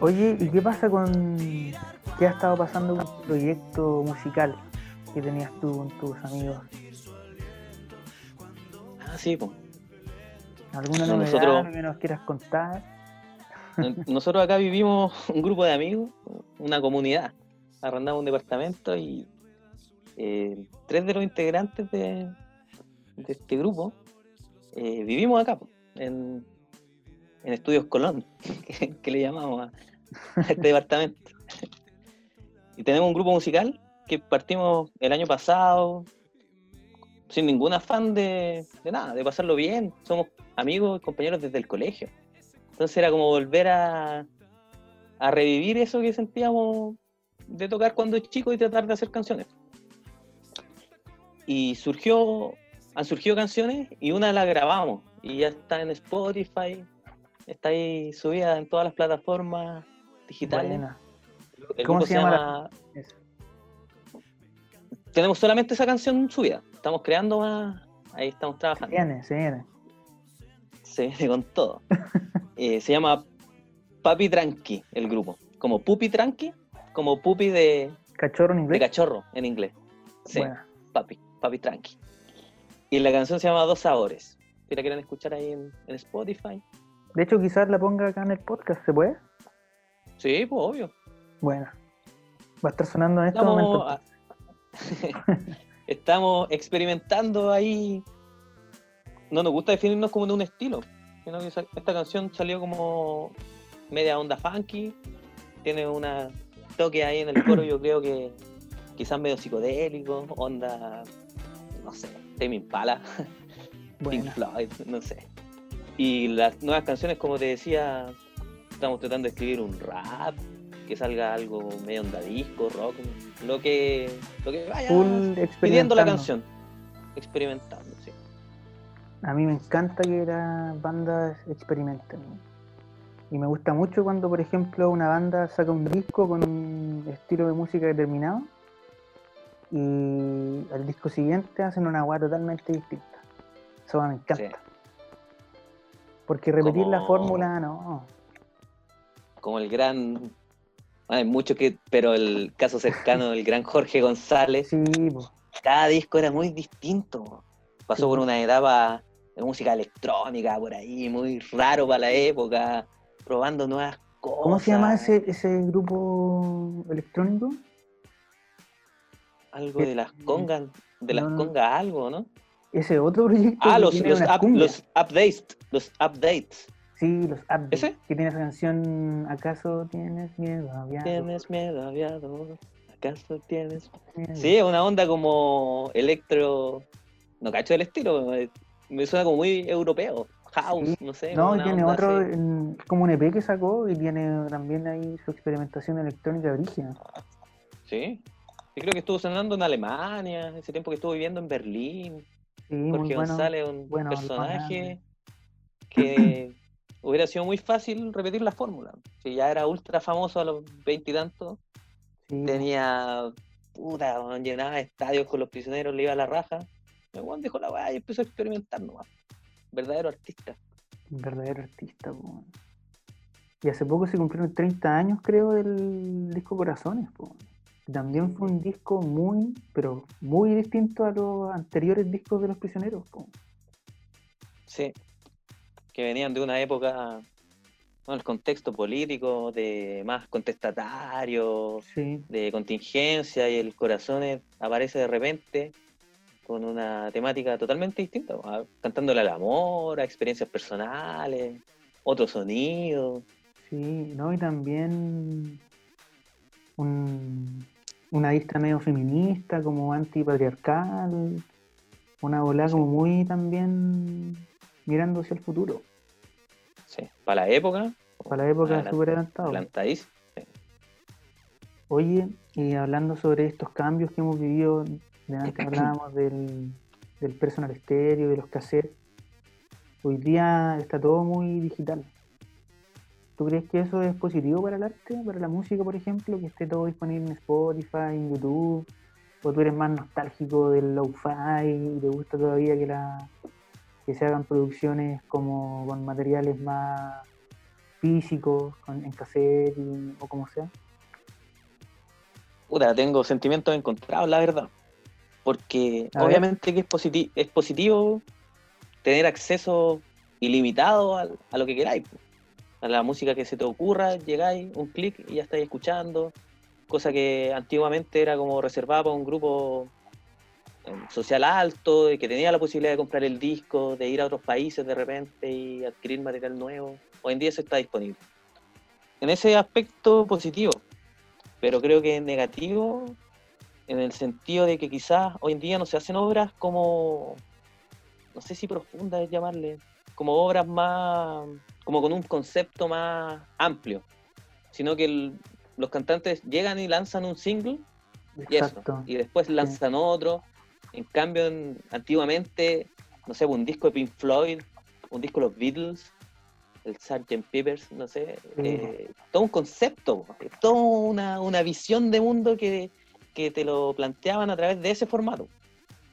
Oye, ¿y qué pasa con qué ha estado pasando con el proyecto musical que tenías tú con tus amigos? Ah, sí, pues. ¿Alguna <laughs> novedad que nos quieras contar? Nosotros acá vivimos <laughs> un grupo de amigos, una comunidad. Arrendamos un departamento y eh, tres de los integrantes de, este grupo eh, vivimos acá, en, Estudios Colón, <laughs> que, le llamamos a, <laughs> este departamento. y tenemos un grupo musical que partimos el año pasado, sin ningún afán de, nada, de pasarlo bien. Somos amigos y compañeros desde el colegio. Entonces era como volver a, a revivir eso que sentíamos de tocar cuando es chico y tratar de hacer canciones. Y surgió, han surgido canciones y una la grabamos y ya está en Spotify, está ahí subida en todas las plataformas digitales. ¿Cómo se, llama? Tenemos solamente esa canción subida, estamos creando más, ahí estamos trabajando. Se viene, se viene. Se viene con todo. <laughs> Eh, se llama Papi Tranqui, el grupo. Como Pupi Tranqui, como Pupi de... ¿Cachorro en inglés? De cachorro en inglés. Sí, Papi, Papi Tranqui. Y la canción se llama Dos Sabores. Si la quieren escuchar ahí en, Spotify. De hecho, quizás la ponga acá en el podcast, ¿se puede? Sí, pues obvio. Bueno. Va a estar sonando en este momento. <laughs> Estamos experimentando ahí. No nos gusta definirnos como de un estilo esta canción salió como media onda funky, tiene una toque ahí en el <clears throat> coro, yo creo que quizás medio psicodélico, onda, no sé, Tame Impala, <laughs> Pink Floyd, no sé. Y las nuevas canciones, como te decía, estamos tratando de escribir un rap, que salga algo medio onda disco, rock, lo que, lo que vaya pidiendo la canción, experimentando, sí. A mí me encanta que las bandas experimenten. Y me gusta mucho cuando, por ejemplo, una banda saca un disco con un estilo de música determinado y al disco siguiente hacen una agua totalmente distinta. Eso me encanta. Porque repetir la fórmula, no. Como el gran. Hay mucho que. Pero el caso cercano del gran Jorge González. Sí, Cada disco era muy distinto. Pasó por una etapa música electrónica por ahí, muy raro para la época, probando nuevas cosas. ¿Cómo se llama ese, ese grupo electrónico? Algo de las congas, de las congas algo, ¿no? Ese otro proyecto. Ah, los, los, los, updates, los updates. Sí, los updates. ¿Ese? Que tiene esa canción, ¿acaso tienes miedo aviado? Tienes miedo aviado, ¿acaso tienes miedo? Sí, una onda como electro, no cacho del estilo, me suena como muy europeo. House, no sé. No, y tiene otro, como un EP que sacó y tiene también ahí su experimentación electrónica original. Sí. Yo creo que estuvo sonando en Alemania, ese tiempo que estuvo viviendo en Berlín. Sí, Porque González, un personaje que hubiera sido muy fácil repetir la fórmula. Si ya era ultra famoso a los veintitantos, tenía puta, llenaba estadios con los prisioneros, le iba a la raja. El dejó la weá y empezó a experimentar nomás. Verdadero artista. Verdadero artista, po. Y hace poco se cumplieron 30 años, creo, del disco Corazones, po. También fue un disco muy, pero muy distinto a los anteriores discos de los prisioneros, po. Sí. Que venían de una época el contexto político de más contestatario, de contingencia y el corazón aparece de repente con una temática totalmente distinta, cantándole al amor, a experiencias personales, otro sonido. Sí, ¿no? Y también una vista medio feminista, como antipatriarcal, una bola como muy también mirando hacia el futuro. Sí, para la época. Para la época súper adelantado. Oye, y hablando sobre estos cambios que hemos vivido de antes <clears throat> hablábamos del, del personal estéreo, de los cassettes. Hoy día está todo muy digital. ¿Tú crees que eso es positivo para el arte, para la música, por ejemplo, que esté todo disponible en Spotify, en YouTube? ¿O tú eres más nostálgico del lo-fi y te gusta todavía que, la, que se hagan producciones como con materiales más físicos, en cassette o como sea? Puta, tengo sentimientos encontrados, la verdad. Porque obviamente que es, positivo es positivo tener acceso ilimitado a, a lo que queráis. A la música que se te ocurra, llegáis, un clic y ya estáis escuchando. Cosa que antiguamente era como reservada para un grupo social alto, que tenía la posibilidad de comprar el disco, de ir a otros países de repente y adquirir material nuevo. Hoy en día eso está disponible. En ese aspecto positivo, pero creo que negativo en el sentido de que quizás hoy en día no se hacen obras como, no sé si profundas es llamarle, como obras más, como con un concepto más amplio, sino que los cantantes llegan y lanzan un single y eso, y después lanzan otro. En cambio, antiguamente, no sé, un disco de Pink Floyd, un disco de los Beatles, el Sgt. Peppers, no sé, eh, todo un concepto, toda una, una, visión de mundo que, que, te lo planteaban a través de ese formato.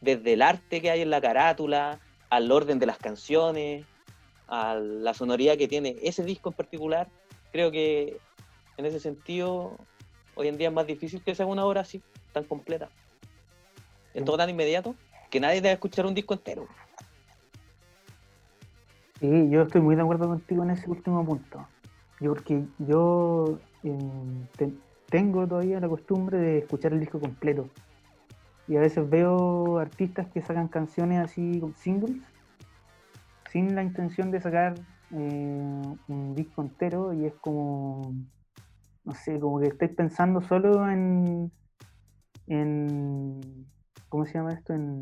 Desde el arte que hay en la carátula, al orden de las canciones, a la sonoridad que tiene ese disco en particular, creo que en ese sentido hoy en día es más difícil que sea una obra así, tan completa. Es todo tan inmediato que nadie debe escuchar un disco entero. Sí, yo estoy muy de acuerdo contigo en ese último punto. Yo porque yo em, tengo todavía la costumbre de escuchar el disco completo. Y a veces veo artistas que sacan canciones así con singles, sin la intención de sacar eh, un disco entero, y es como, no sé, como que estoy pensando solo en, en ¿cómo se llama esto? En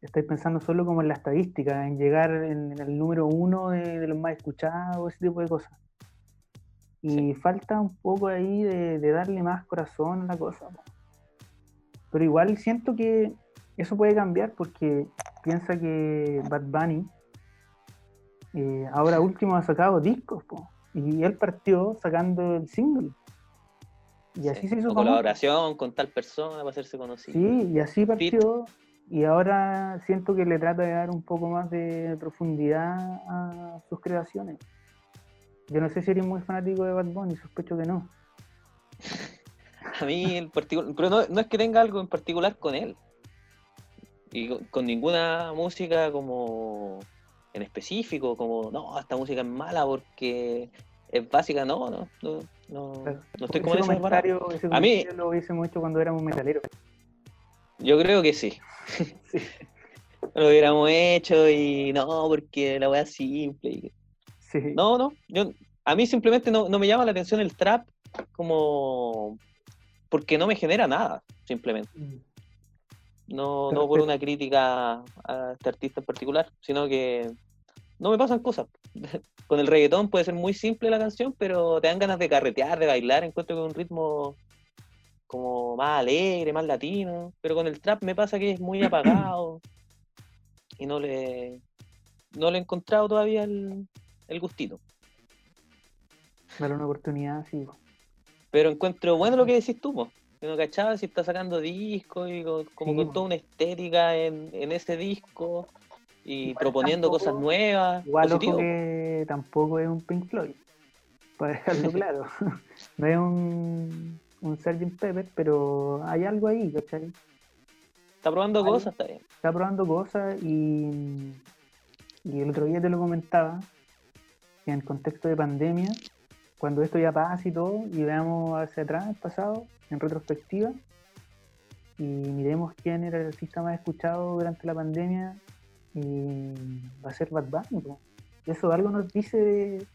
estáis pensando solo como en la estadística, en llegar en, el número uno de, los más escuchados, ese tipo de cosas. Y falta un poco ahí de, darle más corazón a la cosa. Pero igual siento que eso puede cambiar porque piensa que Bad Bunny eh, ahora último ha sacado discos y él partió sacando el single. Y así se hizo. colaboración con tal persona para hacerse conocido. Sí, y así partió y ahora siento que le trata de dar un poco más de profundidad a sus creaciones. Yo no sé si eres muy fanático de Bad Bunny, sospecho que no. <laughs> A mí en particular, pero no, es que tenga algo en particular con él. Y con, ninguna música como en específico, como, no, esta música es mala porque es básica, no, no, no, no, no estoy como ese comentario, ese A mí lo hice mucho cuando éramos metaleros. Yo creo que sí. <laughs> <laughs> Lo hubiéramos hecho y no, porque la weá es simple. No, no. Yo, a mí simplemente no, me llama la atención el trap como porque no me genera nada, simplemente. Mm. No, no por una crítica a este artista en particular, sino que no me pasan cosas. <laughs> Con el reggaetón puede ser muy simple la canción, pero te dan ganas de carretear, de bailar, encuentro con un ritmo como más alegre, más latino, pero con el trap me pasa que es muy apagado y no le, no le he encontrado todavía el, gustito. Dar una oportunidad, sí. Pero encuentro bueno lo que decís tú, que no cachaba si está sacando discos y como con toda una estética en, ese disco y proponiendo cosas nuevas. Igual que tampoco es un Pink Floyd, para dejarlo <laughs> claro. no es un un Sgt. Pepper, pero hay algo ahí, ¿cachai? Está probando cosas, está bien. Está probando cosas y, y el otro día te lo comentaba, que en el contexto de pandemia, cuando esto ya pasa y todo, y veamos hacia atrás, el pasado, en retrospectiva, y miremos quién era el artista más escuchado durante la pandemia, y va a ser Bad Bunny. Eso algo nos dice de,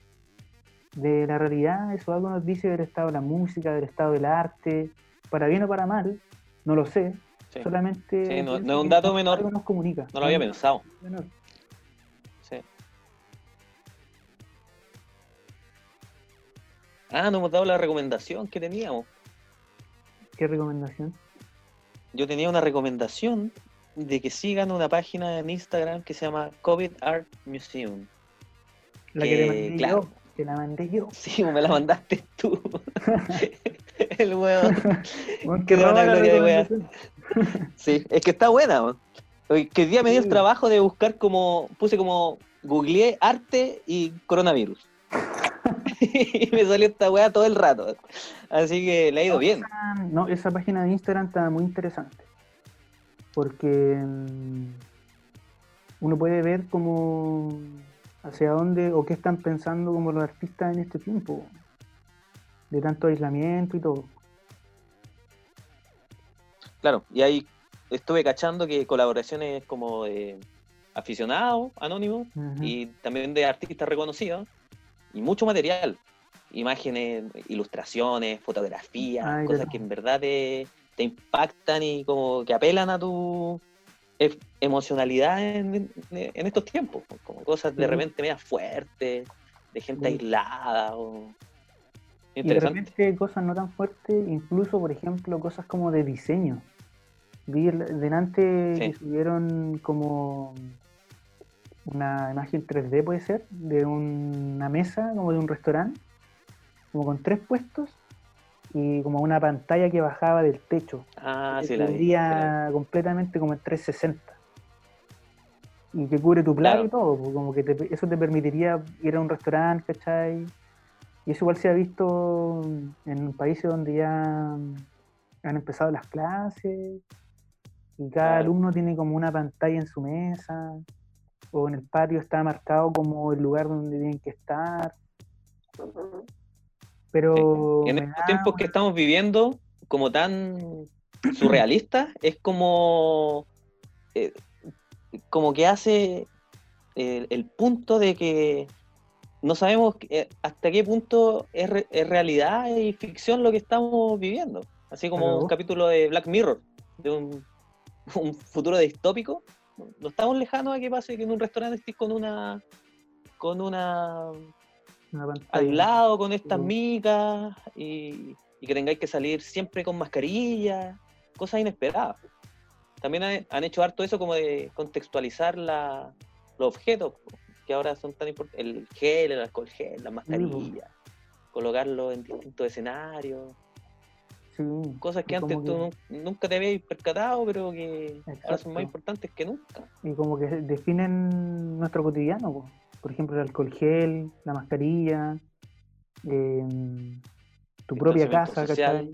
de la realidad, eso algo nos dice del estado de la música, del estado del arte, para bien o para mal, no lo sé, solamente... no, es un dato menor, nos comunica. no lo había pensado. Sí. Ah, nos hemos dado la recomendación que teníamos. ¿Qué recomendación? Yo tenía una recomendación de que sigan una página en Instagram que se llama COVID Art Museum. La que, te mandé claro, te la mandé yo. Sí, me la mandaste tú. <laughs> <laughs> el huevo. <laughs> Qué buena gloria de Sí, es que está buena. Que día me dio el trabajo de buscar como, puse como, googleé arte y coronavirus. y me salió esta weá todo el rato. Así que le ha ido bien. no, esa página de Instagram está muy interesante. Porque mm, uno puede ver cómo hacia dónde o qué están pensando como los artistas en este tiempo. De tanto aislamiento y todo. Claro, y ahí estuve cachando que colaboraciones como de aficionados anónimos y también de artistas reconocidos y mucho material, imágenes, ilustraciones, fotografías, cosas que en verdad te, impactan y como que apelan a tu e, emocionalidad en, estos tiempos, como cosas de repente media fuertes, de gente aislada o... Y de repente cosas no tan fuertes, incluso por ejemplo cosas como de diseño. Vi delante que subieron como una imagen 3D, puede ser, de una mesa, como de un restaurante, como con tres puestos y como una pantalla que bajaba del techo. Ah, sí, la vi, completamente como en 360. Y que cubre tu plato y todo, pues, como que eso te permitiría ir a un restaurante, ¿cachai? Y eso igual se ha visto en países donde ya han empezado las clases y cada alumno tiene como una pantalla en su mesa o en el patio está marcado como el lugar donde tienen que estar. Pero en estos tiempos que estamos viviendo, como tan surrealistas, <clears throat> es como, eh, como que hace el, punto de que no sabemos eh, hasta qué punto es, realidad y ficción lo que estamos viviendo. Así como un capítulo de Black Mirror, de un, <laughs> un futuro distópico. No estamos lejanos a que pase que en un restaurante estés con una con una, al lado con estas migas y, que tengáis que salir siempre con mascarilla, cosas inesperadas. También han, hecho harto eso como de contextualizar la, los objetos que ahora son tan importantes, el gel, el alcohol gel, la mascarilla, colocarlo en distintos escenarios. Cosas que antes tú nunca te habías percatado, pero que ahora son más importantes que nunca. Y como que definen nuestro cotidiano, por ejemplo, el alcohol gel, la mascarilla, em, tu propia casa, ¿cachai?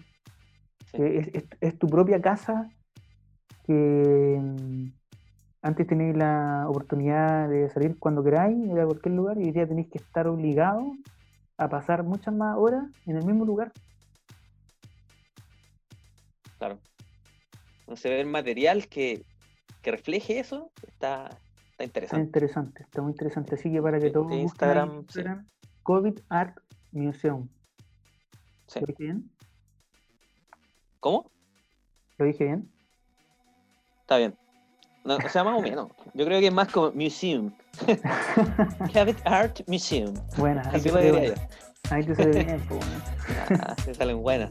Es, tu propia casa que em, antes tenéis la oportunidad de salir cuando queráis, ir a cualquier lugar, y hoy día tenéis que estar obligados a pasar muchas más horas en el mismo lugar. Claro. No se ve el material que, refleje eso, está, interesante. Está interesante, está muy interesante. Así que para que todos Instagram, Instagram COVID Art Museum. ¿Lo dije bien? ¿Cómo? ¿Lo dije bien? Está bien. No, o sea, más o menos. Yo creo que es más como museum. <laughs> COVID Art Museum. Buena, ahí te, sale ahí te sale bien. <laughs> ah, se salen buenas.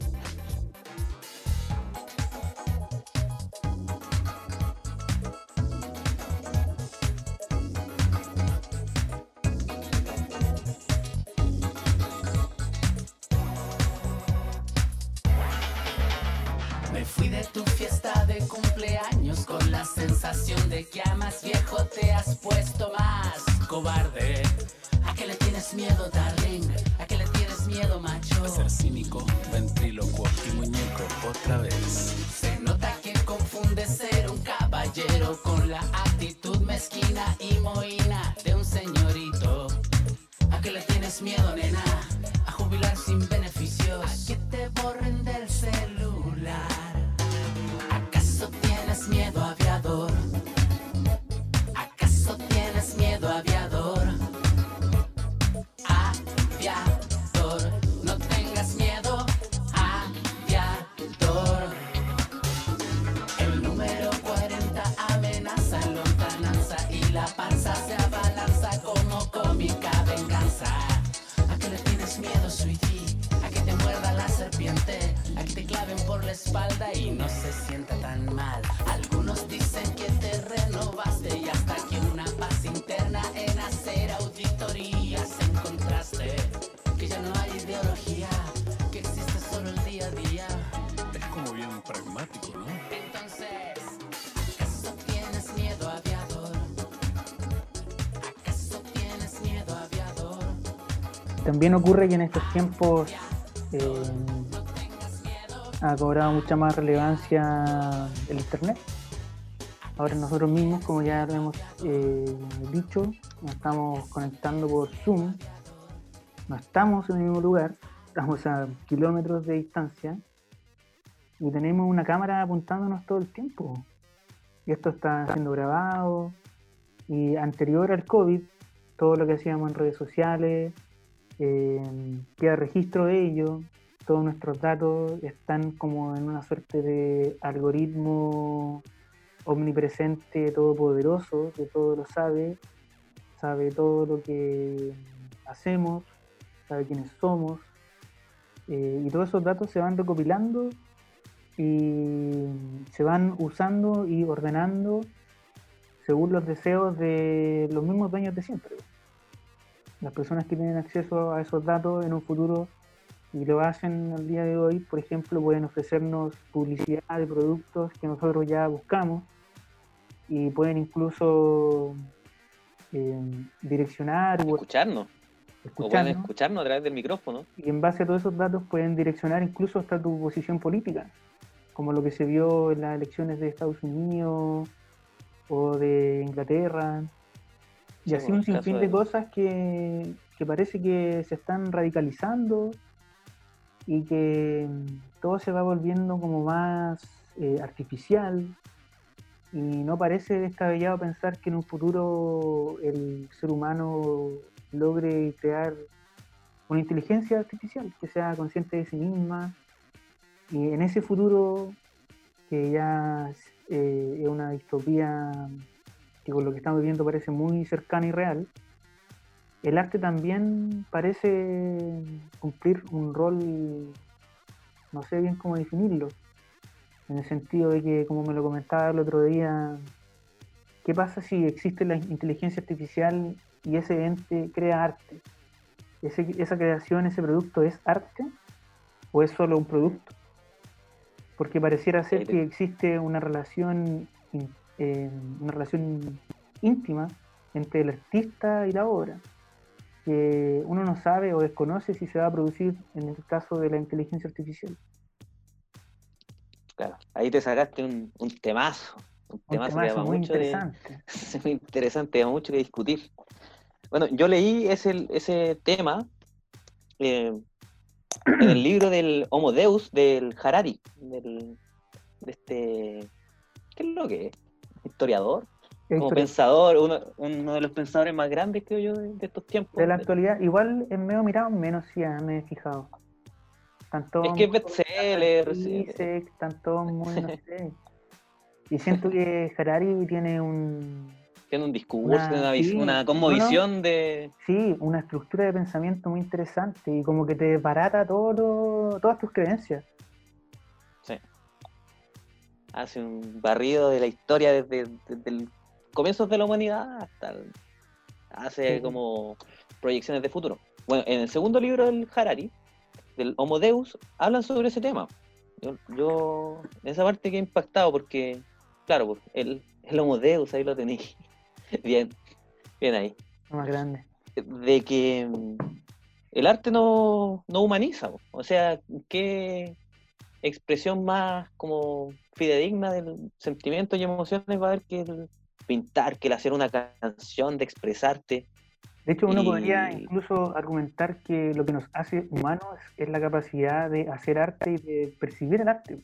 También ocurre que en estos tiempos eh, ha cobrado mucha más relevancia el Internet. Ahora nosotros mismos, como ya lo hemos eh, dicho, nos estamos conectando por Zoom. No estamos en el mismo lugar, estamos a kilómetros de distancia y tenemos una cámara apuntándonos todo el tiempo. Y esto está siendo grabado. Y anterior al COVID, todo lo que hacíamos en redes sociales, eh, queda registro de ello, todos nuestros datos están como en una suerte de algoritmo omnipresente, todopoderoso, que todo lo sabe, sabe todo lo que hacemos, sabe quiénes somos, eh, y todos esos datos se van recopilando y se van usando y ordenando según los deseos de los mismos dueños de siempre. Las personas que tienen acceso a esos datos en un futuro y lo hacen al día de hoy, por ejemplo, pueden ofrecernos publicidad de productos que nosotros ya buscamos y pueden incluso eh, direccionar o escucharnos. O pueden escucharnos a través del micrófono. Y en base a todos esos datos pueden direccionar incluso hasta tu posición política, como lo que se vio en las elecciones de Estados Unidos o de Inglaterra. Y así un sinfín de cosas que, que parece que se están radicalizando y que mm, todo se va volviendo como más eh, artificial. Y no parece descabellado pensar que en un futuro el ser humano logre crear una inteligencia artificial que sea consciente de sí misma. Y en ese futuro que ya eh, es una distopía que con lo que estamos viendo parece muy cercana y real, el arte también parece cumplir un rol, no sé bien cómo definirlo, en el sentido de que, como me lo comentaba el otro día, ¿qué pasa si existe la inteligencia artificial y ese ente crea arte? ¿Esa creación, ese producto es arte o es solo un producto? Porque pareciera ser que existe una relación, eh, una relación íntima entre el artista y la obra que uno no sabe o desconoce si se va a producir en el caso de la inteligencia artificial. Claro, ahí te sacaste un, temazo, un temazo, que muy mucho interesante. <laughs> muy interesante, mucho que discutir. Bueno, yo leí ese, ese tema eh, en el libro del Homo Deus del Harari, del, de este, ¿qué es lo que es? Historiador, como pensador, uno, uno, de los pensadores más grandes, creo yo, de, estos tiempos. De la actualidad, igual en medio mirado menos, sí, me he fijado. Tanto es que es bestseller. Todos muy, no <laughs> sé. Y siento que Harari tiene un... Tiene un discurso, una, una, una de... Sí, una estructura de pensamiento muy interesante y como que te barata todo todas tus creencias. Hace un barrido de la historia desde, desde el comienzos de la humanidad hasta hace como proyecciones de futuro. Bueno, en el segundo libro del Harari, del Homo Deus, hablan sobre ese tema. Yo, en esa parte que he impactado porque, claro, pues, el, el Homo Deus, ahí lo tenéis. <laughs> bien, bien ahí. Más grande. De que el arte no, no humaniza. O sea, qué expresión más como fidedigna del sentimiento y emociones va a haber que el, pintar, que el hacer una canción, de expresarte. De hecho, uno podría incluso argumentar que lo que nos hace humanos es la capacidad de hacer arte y de percibir el arte.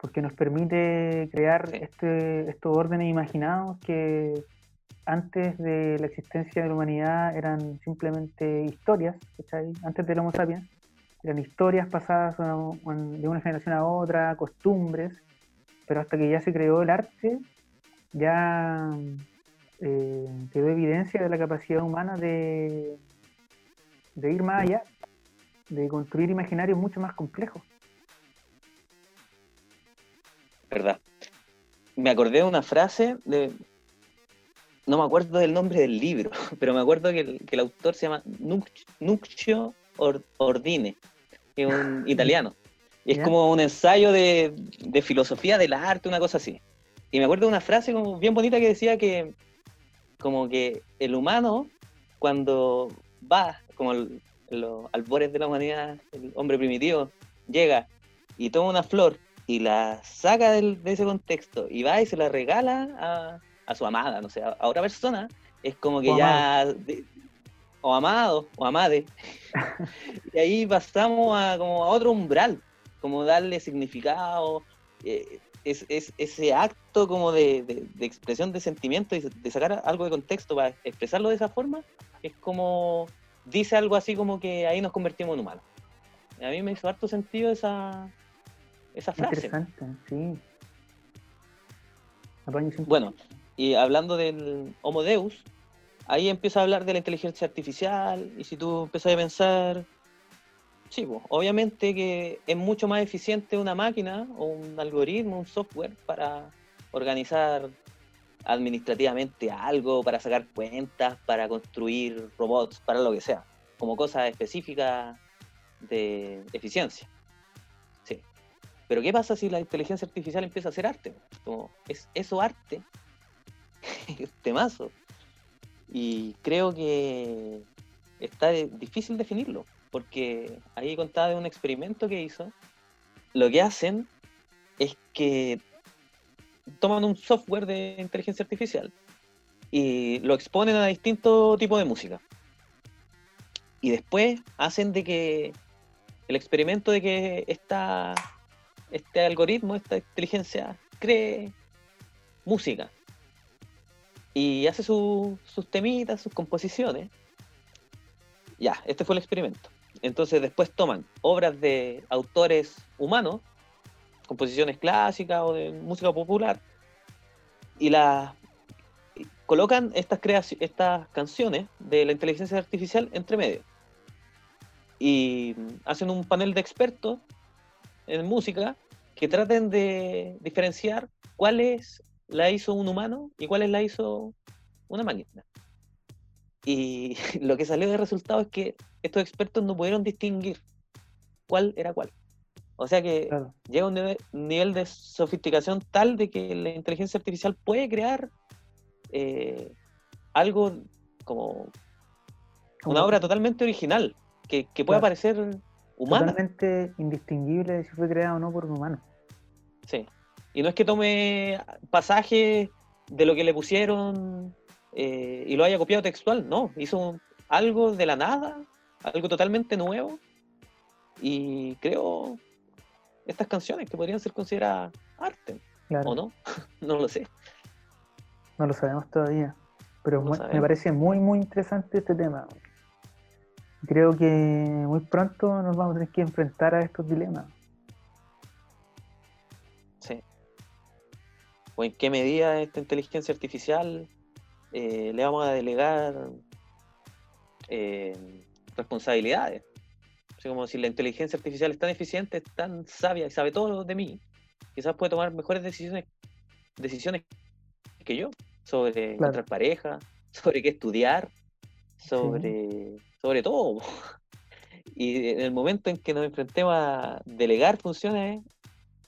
Porque nos permite crear este, estos órdenes imaginados que antes de la existencia de la humanidad eran simplemente historias, antes del Homo sapiens, eran historias pasadas de una generación a otra, costumbres, pero hasta que ya se creó el arte, ya eh, quedó evidencia de la capacidad humana de, de ir más allá, de construir imaginarios mucho más complejos. Verdad. Me acordé de una frase de. No me acuerdo del nombre del libro, <laughs> pero me acuerdo que el, autor se llama Nuccio Ordine, que es un <laughs> italiano. Y es como un ensayo de, de filosofía del arte, una cosa así. Y me acuerdo de una frase como bien bonita que decía que como que el humano cuando va como el- los albores de la humanidad, el hombre primitivo llega y toma una flor y la saca del- de ese contexto y va y se la regala a, a su amada, no sé, a, a otra persona, es como que ya... de- o amado, o amade. <laughs> y ahí pasamos a, como a otro umbral, como darle significado, eh, es, es- ese acto como de, de- de expresión de sentimiento y de sacar algo de contexto para expresarlo de esa forma, es como, dice algo así como que ahí nos convertimos en humanos. A mí me hizo harto sentido esa, esa frase. Interesante, sí. Bueno, y hablando del Homo Deus, ahí empieza a hablar de la inteligencia artificial, y si tú empiezas a pensar, sí, pues, obviamente que es mucho más eficiente una máquina o un algoritmo, un software para organizar administrativamente algo, para sacar cuentas, para construir robots, para lo que sea, como cosas específicas de eficiencia. Sí. Pero ¿qué pasa si la inteligencia artificial empieza a hacer arte? Como, ¿Es eso arte? <laughs> Temazo. Y creo que está difícil definirlo, porque ahí contaba de un experimento que hizo. Lo que hacen es que toman un software de inteligencia artificial y lo exponen a distintos tipos de música. Y después hacen de que el experimento de que esta, este algoritmo, esta inteligencia, cree música y hace su- sus temitas, sus composiciones. Ya, este fue el experimento. Entonces después toman obras de autores humanos, composiciones clásicas o de música popular, y las colocan estas, estas canciones de la inteligencia artificial entre medio. Y hacen un panel de expertos en música que traten de diferenciar cuáles la hizo un humano y cuáles la hizo una máquina. Y <laughs> lo que salió de resultado es que estos expertos no pudieron distinguir cuál era cuál. O sea que Claro. llega a un nive- nivel de sofisticación tal de que la inteligencia artificial puede crear eh, algo como una obra totalmente original, que, que pueda Claro. parecer humana. Totalmente indistinguible de si fue creado o no por un humano. Sí. Y no es que tome pasajes de lo que le pusieron eh, y lo haya copiado textual, no. Hizo algo de la nada, algo totalmente nuevo. Y creo estas canciones que podrían ser consideradas arte, Claro. ¿o no? <laughs> no lo sé. No lo sabemos todavía. Pero No me parece muy, muy interesante este tema. Creo que muy pronto nos vamos a tener que enfrentar a estos dilemas. ¿O en qué medida esta inteligencia artificial eh, le vamos a delegar eh, responsabilidades? Así como si la inteligencia artificial es tan eficiente, es tan sabia y sabe todo de mí, quizás puede tomar mejores decisiones, decisiones que yo sobre Claro. encontrar pareja, sobre qué estudiar, sobre, sobre todo. <laughs> Y en el momento en que nos enfrentemos a delegar funciones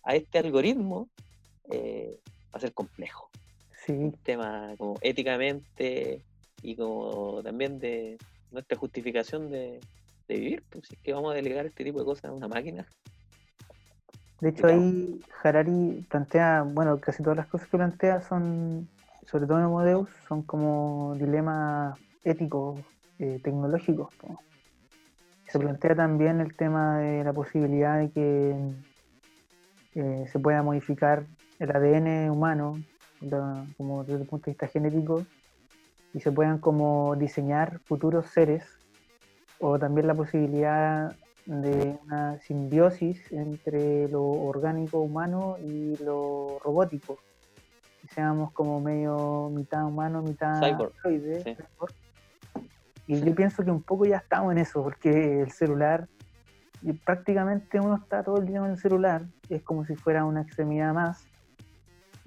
a este algoritmo, eh, a ser complejo. Sí, Un tema como éticamente y como también de nuestra justificación de, de vivir, pues es que vamos a delegar este tipo de cosas a una máquina. de hecho ahí Harari plantea, bueno, casi todas las cosas que plantea son, sobre todo en Homo Deus, son como dilemas éticos, eh, tecnológicos. Se plantea también el tema de la posibilidad de que eh, se pueda modificar el ADN humano, como desde el punto de vista genético, y se puedan como diseñar futuros seres, o también la posibilidad de una simbiosis entre lo orgánico humano y lo robótico. Que seamos como medio mitad humano, mitad Cyborg, androide, sí. cyborg. Y yo pienso que un poco ya estamos en eso, porque el celular, y prácticamente uno está todo el día en el celular, es como si fuera una extremidad más.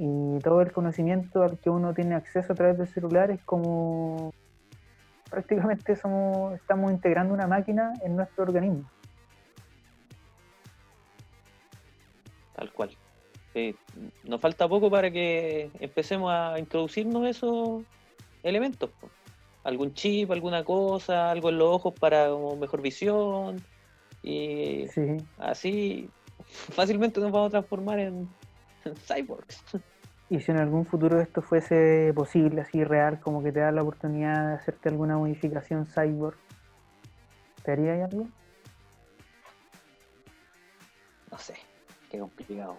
Y todo el conocimiento al que uno tiene acceso a través del celular es como prácticamente somos, estamos integrando una máquina en nuestro organismo. Tal cual. Sí, nos falta poco para que empecemos a introducirnos esos elementos. algún chip, alguna cosa, algo en los ojos para mejor visión. Y Sí. así fácilmente nos vamos a transformar en <laughs> cyborgs. Y si en algún futuro esto fuese posible, así real, como que te da la oportunidad de hacerte alguna modificación cyborg, ¿te haría algo? No sé, qué complicado.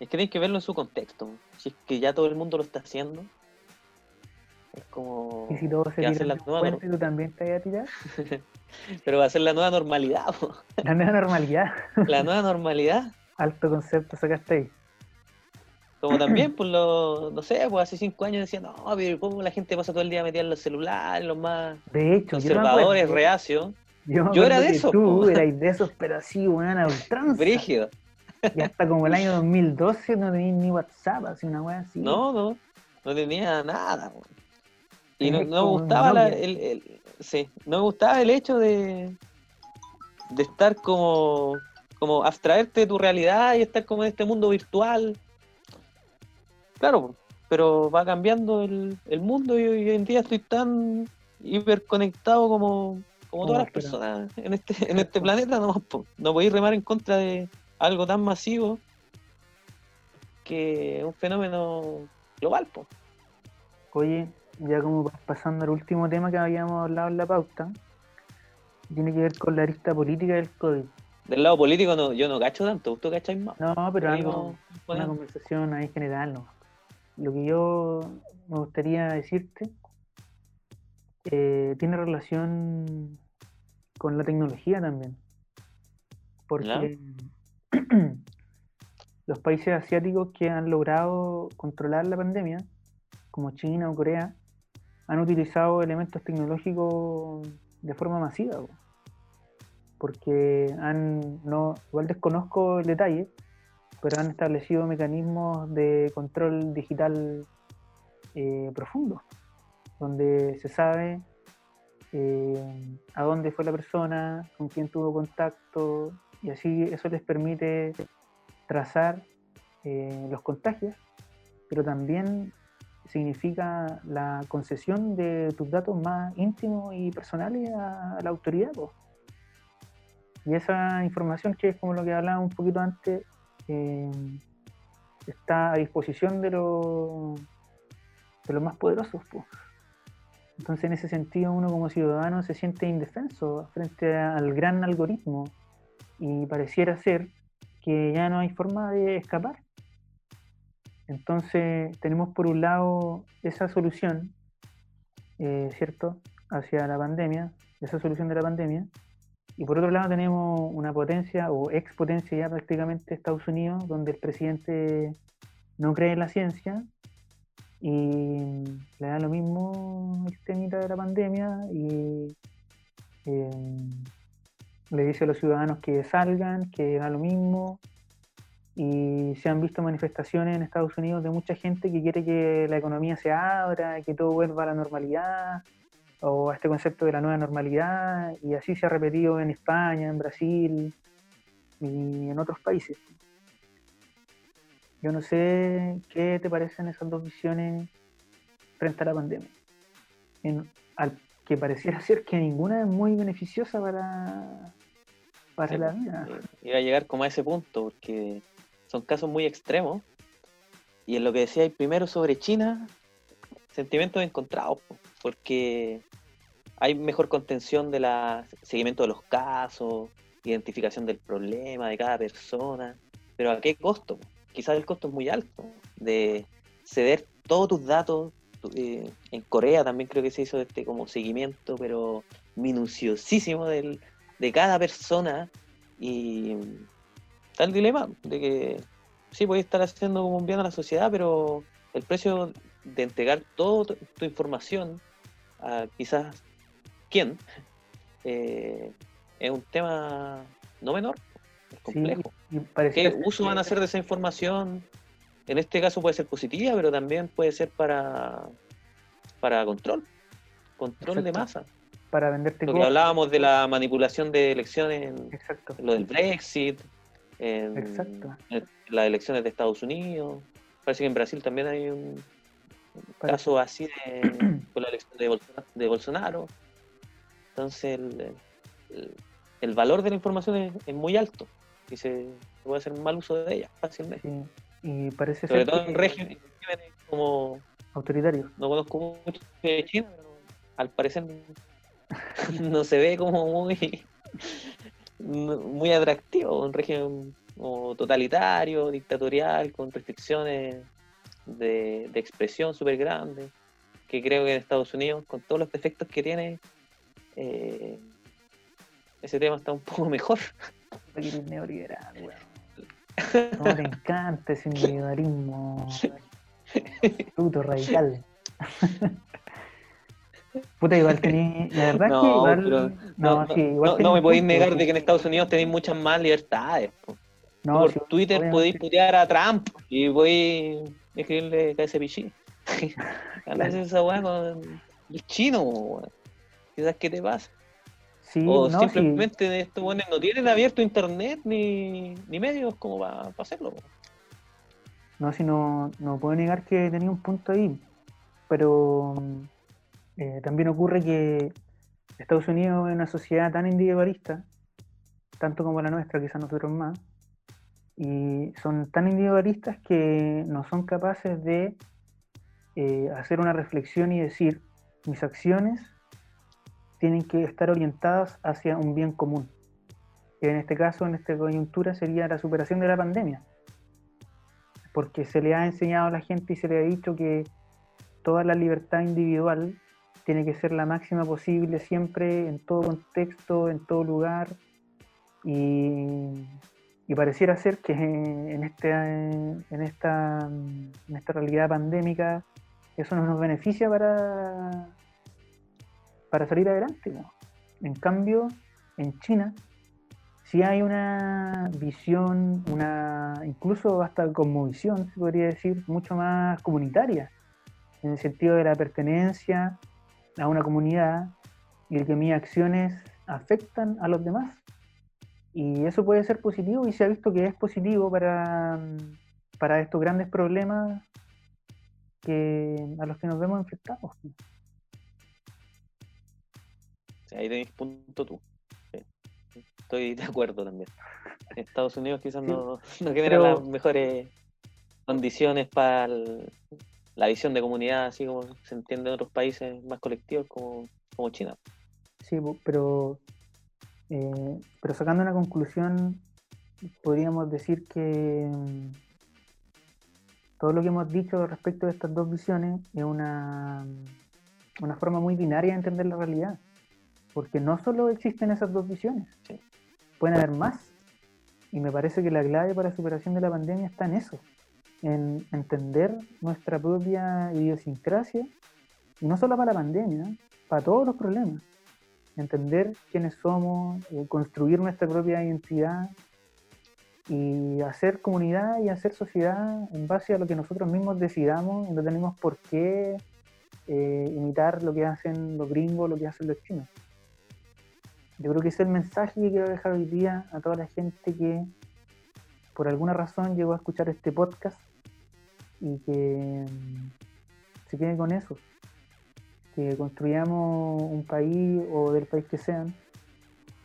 Es que tienes que verlo en su contexto. Si es que ya todo el mundo lo está haciendo, es como. Y si todos se tiran la nueva puente, ¿tú también te vas a tirar? <laughs> Pero va a ser la nueva normalidad. po. La nueva normalidad. La nueva normalidad. Alto concepto sacaste ahí. Como también, <clears throat> pues, lo, no sé, pues hace cinco años decían, no, pero ¿cómo la gente pasa todo el día metida en los celulares, los más De hecho, yo conservadores, acuerdo- reacios? yo, yo era de esos, Tú po. eras de esos, pero así, weón, a ultranza. Brígido. Y hasta como el año <laughs> 2012 no tenías ni WhatsApp, así una weá así. No, no, no tenía nada. po. Y no, no me gustaba la- el- sí, no me gustaba el hecho de, de estar como, como abstraerte de tu realidad y estar como en este mundo virtual. Claro, pero va cambiando el, el mundo y hoy en día estoy tan hiperconectado como, como todas las personas en este, en este planeta. No, no podéis remar en contra de algo tan masivo que es un fenómeno global. Po. Oye, ya como pa- pasando al último tema que habíamos hablado en la pauta, tiene que ver con la arista política del COVID. Del lado político no, yo no cacho tanto, ¿tú cacháis más? No, pero algo, una conversación ahí general, ¿no? Lo que yo me gustaría decirte eh, tiene relación con la tecnología también. Porque <clears throat> los países asiáticos que han logrado controlar la pandemia, como China o Corea, han utilizado elementos tecnológicos de forma masiva. po. Porque han, no, igual desconozco el detalle, pero han establecido mecanismos de control digital eh, profundo, donde se sabe eh, a dónde fue la persona, con quién tuvo contacto, y así eso les permite trazar eh, los contagios, pero también significa la concesión de tus datos más íntimos y personales a, la autoridad. Y esa información, que es como lo que hablaba un poquito antes, está a disposición de los de los más poderosos. po. Entonces, en ese sentido, uno como ciudadano se siente indefenso frente al gran algoritmo y pareciera ser que ya no hay forma de escapar. Entonces, tenemos por un lado esa solución, eh, ¿cierto?, hacia la pandemia, esa solución de la pandemia, y por otro lado tenemos una potencia o ex potencia ya prácticamente Estados Unidos, donde el presidente no cree en la ciencia y le da lo mismo el temita de la pandemia y eh, le dice a los ciudadanos que salgan, que da lo mismo. Y se han visto manifestaciones en Estados Unidos de mucha gente que quiere que la economía se abra, que todo vuelva a la normalidad, o a este concepto de la nueva normalidad, y así se ha repetido en España, en Brasil y en otros países. Yo no sé qué te parecen esas dos visiones frente a la pandemia. En- al que pareciera ser que ninguna es muy beneficiosa para, para Sí, la pues, vida. eh, Iba a llegar como a ese punto, porque son casos muy extremos. Y en lo que decía primero sobre China, sentimientos encontrados, po, porque hay mejor contención de la seguimiento de los casos, identificación del problema de cada persona, pero ¿a qué costo? Quizás el costo es muy alto de ceder todos tus datos. eh, en Corea también creo que se hizo este como seguimiento, pero minuciosísimo del, de cada persona y está el dilema de que sí puedes estar haciendo como un bien a la sociedad, pero el precio de entregar toda tu, información a quizás quién <laughs> eh, es un tema no menor, es complejo. pareciera ¿Qué uso van a hacer de esa información? En este caso puede ser positiva, pero también puede ser para, para control, control de masa. para venderte Lo que hablábamos de la manipulación de elecciones en, Exacto. lo del Brexit, en, Exacto. en las elecciones de Estados Unidos. Parece que en Brasil también hay un Caso así de, con la elección de Bolsonaro. De Bolsonaro. Entonces, el, el- el valor de la información es, es muy alto y se puede hacer mal uso de ella fácilmente. Sí. Y parece Sobre ser todo en regímenes como autoritario. no conozco mucho de China, pero al parecer <laughs> no se ve como muy muy atractivo, un régimen totalitario, dictatorial, con restricciones de, de expresión súper grandes, que creo que en Estados Unidos, con todos los defectos que tiene, eh, ese tema está un poco <laughs> mejor. Que eres neoliberal, weón. <laughs> No te encanta ese individualismo puto radical. <laughs> Puta, igual tenía. La verdad es que No, igual. pero no, no, sí, igual no- no me podéis negar de que en Estados Unidos tenéis muchas más libertades. po. No, por sí, Twitter podéis putear a Trump y podéis escribirle KS Pichí. Andas esa weá con el chino, weón. Quizás qué te pasa. Sí, o no, sí. simplemente estos weones no tienen abierto internet ni, ni medios como para hacerlo. po. No, si no, no puedo negar que tenía un punto ahí, pero eh, también ocurre que Estados Unidos es una sociedad tan individualista, tanto como la nuestra, quizás nosotros más, y son tan individualistas que no son capaces de eh, hacer una reflexión y decir, mis acciones tienen que estar orientadas hacia un bien común, que en este caso, en esta coyuntura, sería la superación de la pandemia porque se le ha enseñado a la gente y se le ha dicho que toda la libertad individual tiene que ser la máxima posible siempre, en todo contexto, en todo lugar. Y, y pareciera ser que en, este, en, esta, en esta realidad pandémica eso no nos beneficia para, para salir adelante. En cambio, en China sí hay una visión, una incluso hasta como visión, se podría decir, mucho más comunitaria, en el sentido de la pertenencia a una comunidad y el que mis acciones afectan a los demás. Y eso puede ser positivo y se ha visto que es positivo para, para estos grandes problemas que, a los que nos vemos enfrentados. Sí, ahí tenéis punto tú. Estoy de acuerdo también. Estados Unidos quizás Sí, no, no genera pero- las mejores condiciones para el- la visión de comunidad, así como se entiende en otros países más colectivos como, como China. Sí, pero, eh, pero sacando una conclusión, podríamos decir que mm, todo lo que hemos dicho respecto de estas dos visiones es una, una forma muy binaria de entender la realidad, porque no solo existen esas dos visiones, pueden haber más, y me parece que la clave para la superación de la pandemia está en eso, en entender nuestra propia idiosincrasia, y no solo para la pandemia, para todos los problemas entender quiénes somos, eh, construir nuestra propia identidad y hacer comunidad y hacer sociedad en base a lo que nosotros mismos decidamos y no tenemos por qué eh, imitar lo que hacen los gringos, lo que hacen los chinos. Yo creo que ese es el mensaje que quiero dejar hoy día a toda la gente que por alguna razón llegó a escuchar este podcast y que mm, se quede con eso que construyamos un país o del país que sean,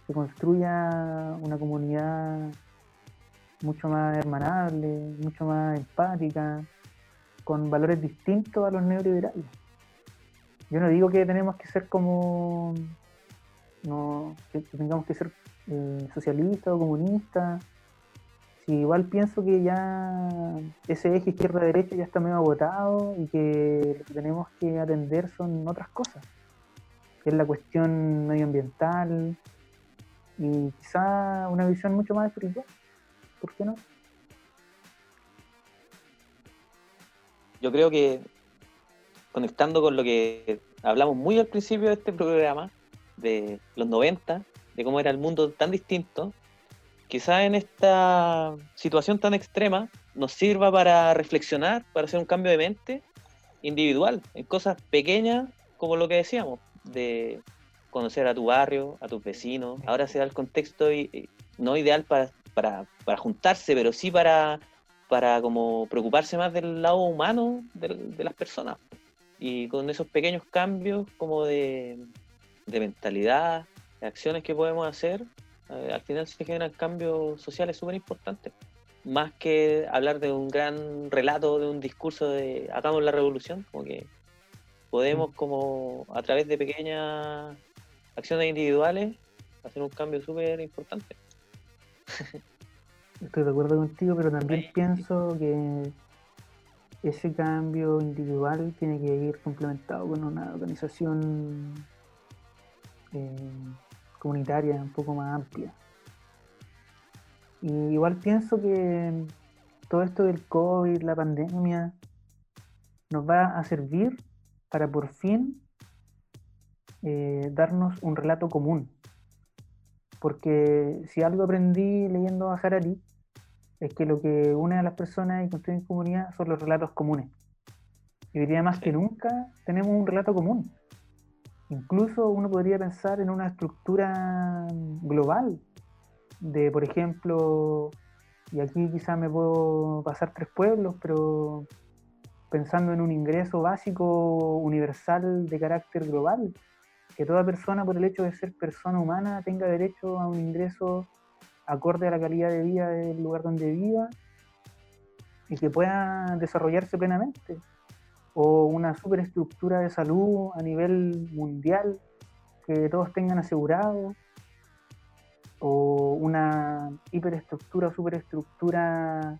que construya una comunidad mucho más hermanable, mucho más empática, con valores distintos a los neoliberales. Yo no digo que tenemos que ser como, no, que tengamos que ser eh, socialistas o comunistas, igual pienso que ya ese eje izquierda-derecha ya está medio agotado y que lo que tenemos que atender son otras cosas, que es la cuestión medioambiental y quizá una visión mucho más espiritual. ¿Por qué no? Yo creo que conectando con lo que hablamos muy al principio de este programa, de los 90, de cómo era el mundo tan distinto, quizás en esta situación tan extrema nos sirva para reflexionar, para hacer un cambio de mente individual, en cosas pequeñas como lo que decíamos, de conocer a tu barrio, a tus vecinos. Ahora se da el contexto y, no ideal para, para, para juntarse, pero sí para, para como preocuparse más del lado humano de, las personas. Y con esos pequeños cambios como de, de mentalidad, de acciones que podemos hacer, eh, al final se generan cambios sociales súper importantes. Más que hablar de un gran relato, de un discurso de hagamos la revolución, como que podemos como a través de pequeñas acciones individuales hacer un cambio súper importante. <laughs> Estoy de acuerdo contigo, pero también pienso que ese cambio individual tiene que ir complementado con una organización eh, comunitaria un poco más amplia. Y igual pienso que todo esto del COVID, la pandemia, nos va a servir para por fin eh, darnos un relato común. Porque si algo aprendí leyendo a Harari, es que lo que une a las personas y construye comunidad son los relatos comunes. Y hoy día más que nunca tenemos un relato común. Incluso uno podría pensar en una estructura global de, por ejemplo, y aquí quizás me puedo pasar tres pueblos, pero pensando en un ingreso básico universal de carácter global, que toda persona por el hecho de ser persona humana tenga derecho a un ingreso acorde a la calidad de vida del lugar donde viva y que pueda desarrollarse plenamente. O una superestructura de salud a nivel mundial que todos tengan asegurado. O una hiperestructura o superestructura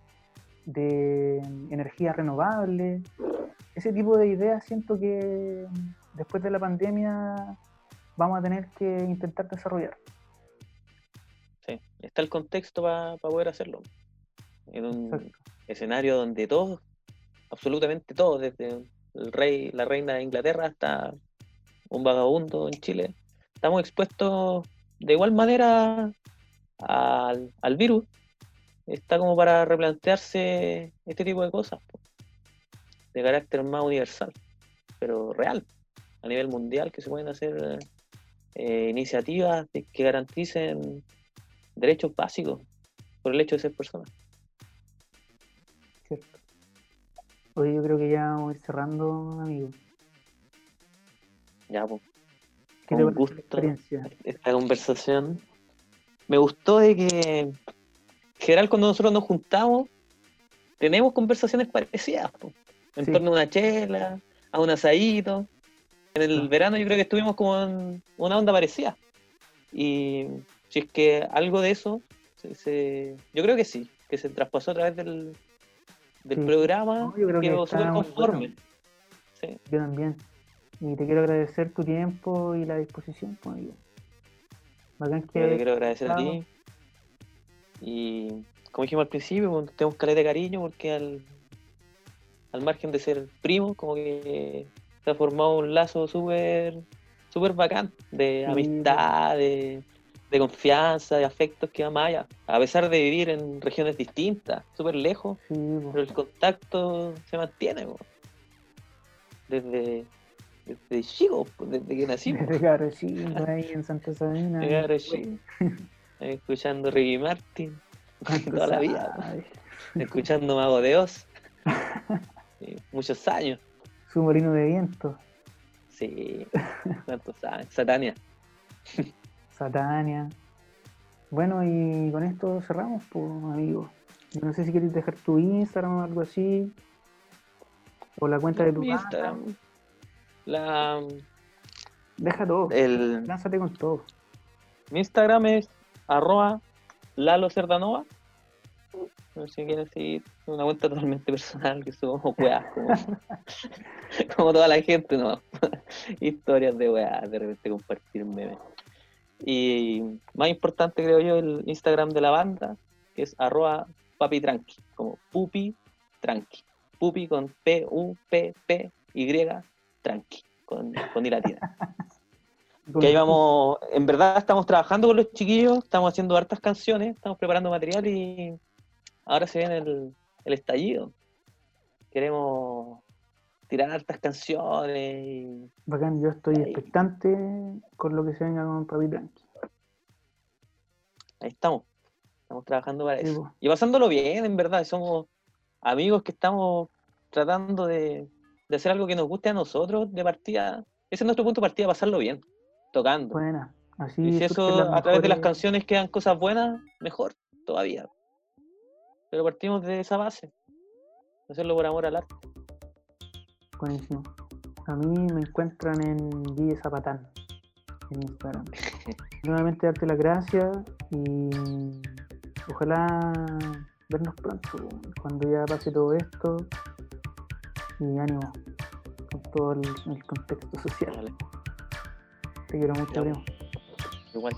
de energía renovable. Ese tipo de ideas siento que después de la pandemia vamos a tener que intentar desarrollar. Sí, está el contexto para poder hacerlo. En un escenario donde todos, absolutamente todos, desde el rey, la reina de Inglaterra hasta un vagabundo en Chile, estamos expuestos de igual manera al, al virus está como para replantearse este tipo de cosas de carácter más universal, pero real, a nivel mundial, que se pueden hacer eh, iniciativas que garanticen derechos básicos por el hecho de ser persona. Cierto. Oye, yo creo que ya vamos a ir cerrando, amigo. Ya, pues. ¿Qué te gusto esta conversación. Me gustó de que general cuando nosotros nos juntamos, tenemos conversaciones parecidas, en torno a una chela, a un asadito. En el verano yo creo que estuvimos como en una onda parecida. Y si es que algo de eso, yo creo que sí, que se traspasó a través del, del programa, yo creo que súper conforme. Yo también. Y te quiero agradecer tu tiempo y la disposición, pues, Bacán que... Yo te quiero agradecer a ti. Y como dijimos al principio, pues, tenemos caleta de cariño porque al, al margen de ser primos, como que se ha formado un lazo súper súper bacán de amistad, de, confianza, de afectos que va más allá. A pesar de vivir en regiones distintas, súper lejos, pero el contacto se mantiene. Desde, desde chico, desde que nací. Desde ahí en Santa Sabina. escuchando Ricky Martin <laughs> toda la vida, escuchando Mago de Oz, <laughs> muchos años. Su molino de viento. Sí, cuántos años. Satania. <laughs> Satania. Bueno, y con esto cerramos, pues, amigo. No sé si quieres dejar tu Instagram o algo así. O la cuenta de tu Instagram. La. Deja todo. El... Lánzate con todo. Mi Instagram es arroba Lalo Cerdanova. No sé si quieren seguir una cuenta totalmente personal que somos weas, como, <laughs> como toda la gente, ¿no? <laughs> Historias de weas, de repente compartir memes. Y más importante, creo yo, el Instagram de la banda, que es arroba papi tranqui, como pupi tranqui. Pupi con P-U-P-P-Y tranqui, con, con I latina. <laughs> Que ahí vamos, en verdad estamos trabajando con los chiquillos, estamos haciendo hartas canciones, estamos preparando material y ahora se viene el, estallido. Queremos tirar hartas canciones. Y... Bacán, yo estoy expectante con lo que se venga con Papi Blanqui. Ahí estamos. Estamos trabajando para eso. Y pasándolo bien, en verdad. Somos amigos que estamos tratando de, de, hacer algo que nos guste a nosotros de partida. Ese es nuestro punto de partida, pasarlo bien, tocando. Buena. Así y si eso a través de las canciones quedan cosas buenas, mejor todavía. Pero partimos de esa base. Hacerlo por amor al arte. Buenísimo. A mí me encuentran en Guille Zapatán, en Instagram. <laughs> Nuevamente darte las gracias y ojalá vernos pronto, cuando ya pase todo esto. Y ánimo con todo el, contexto social. Te quiero mucho, Igual.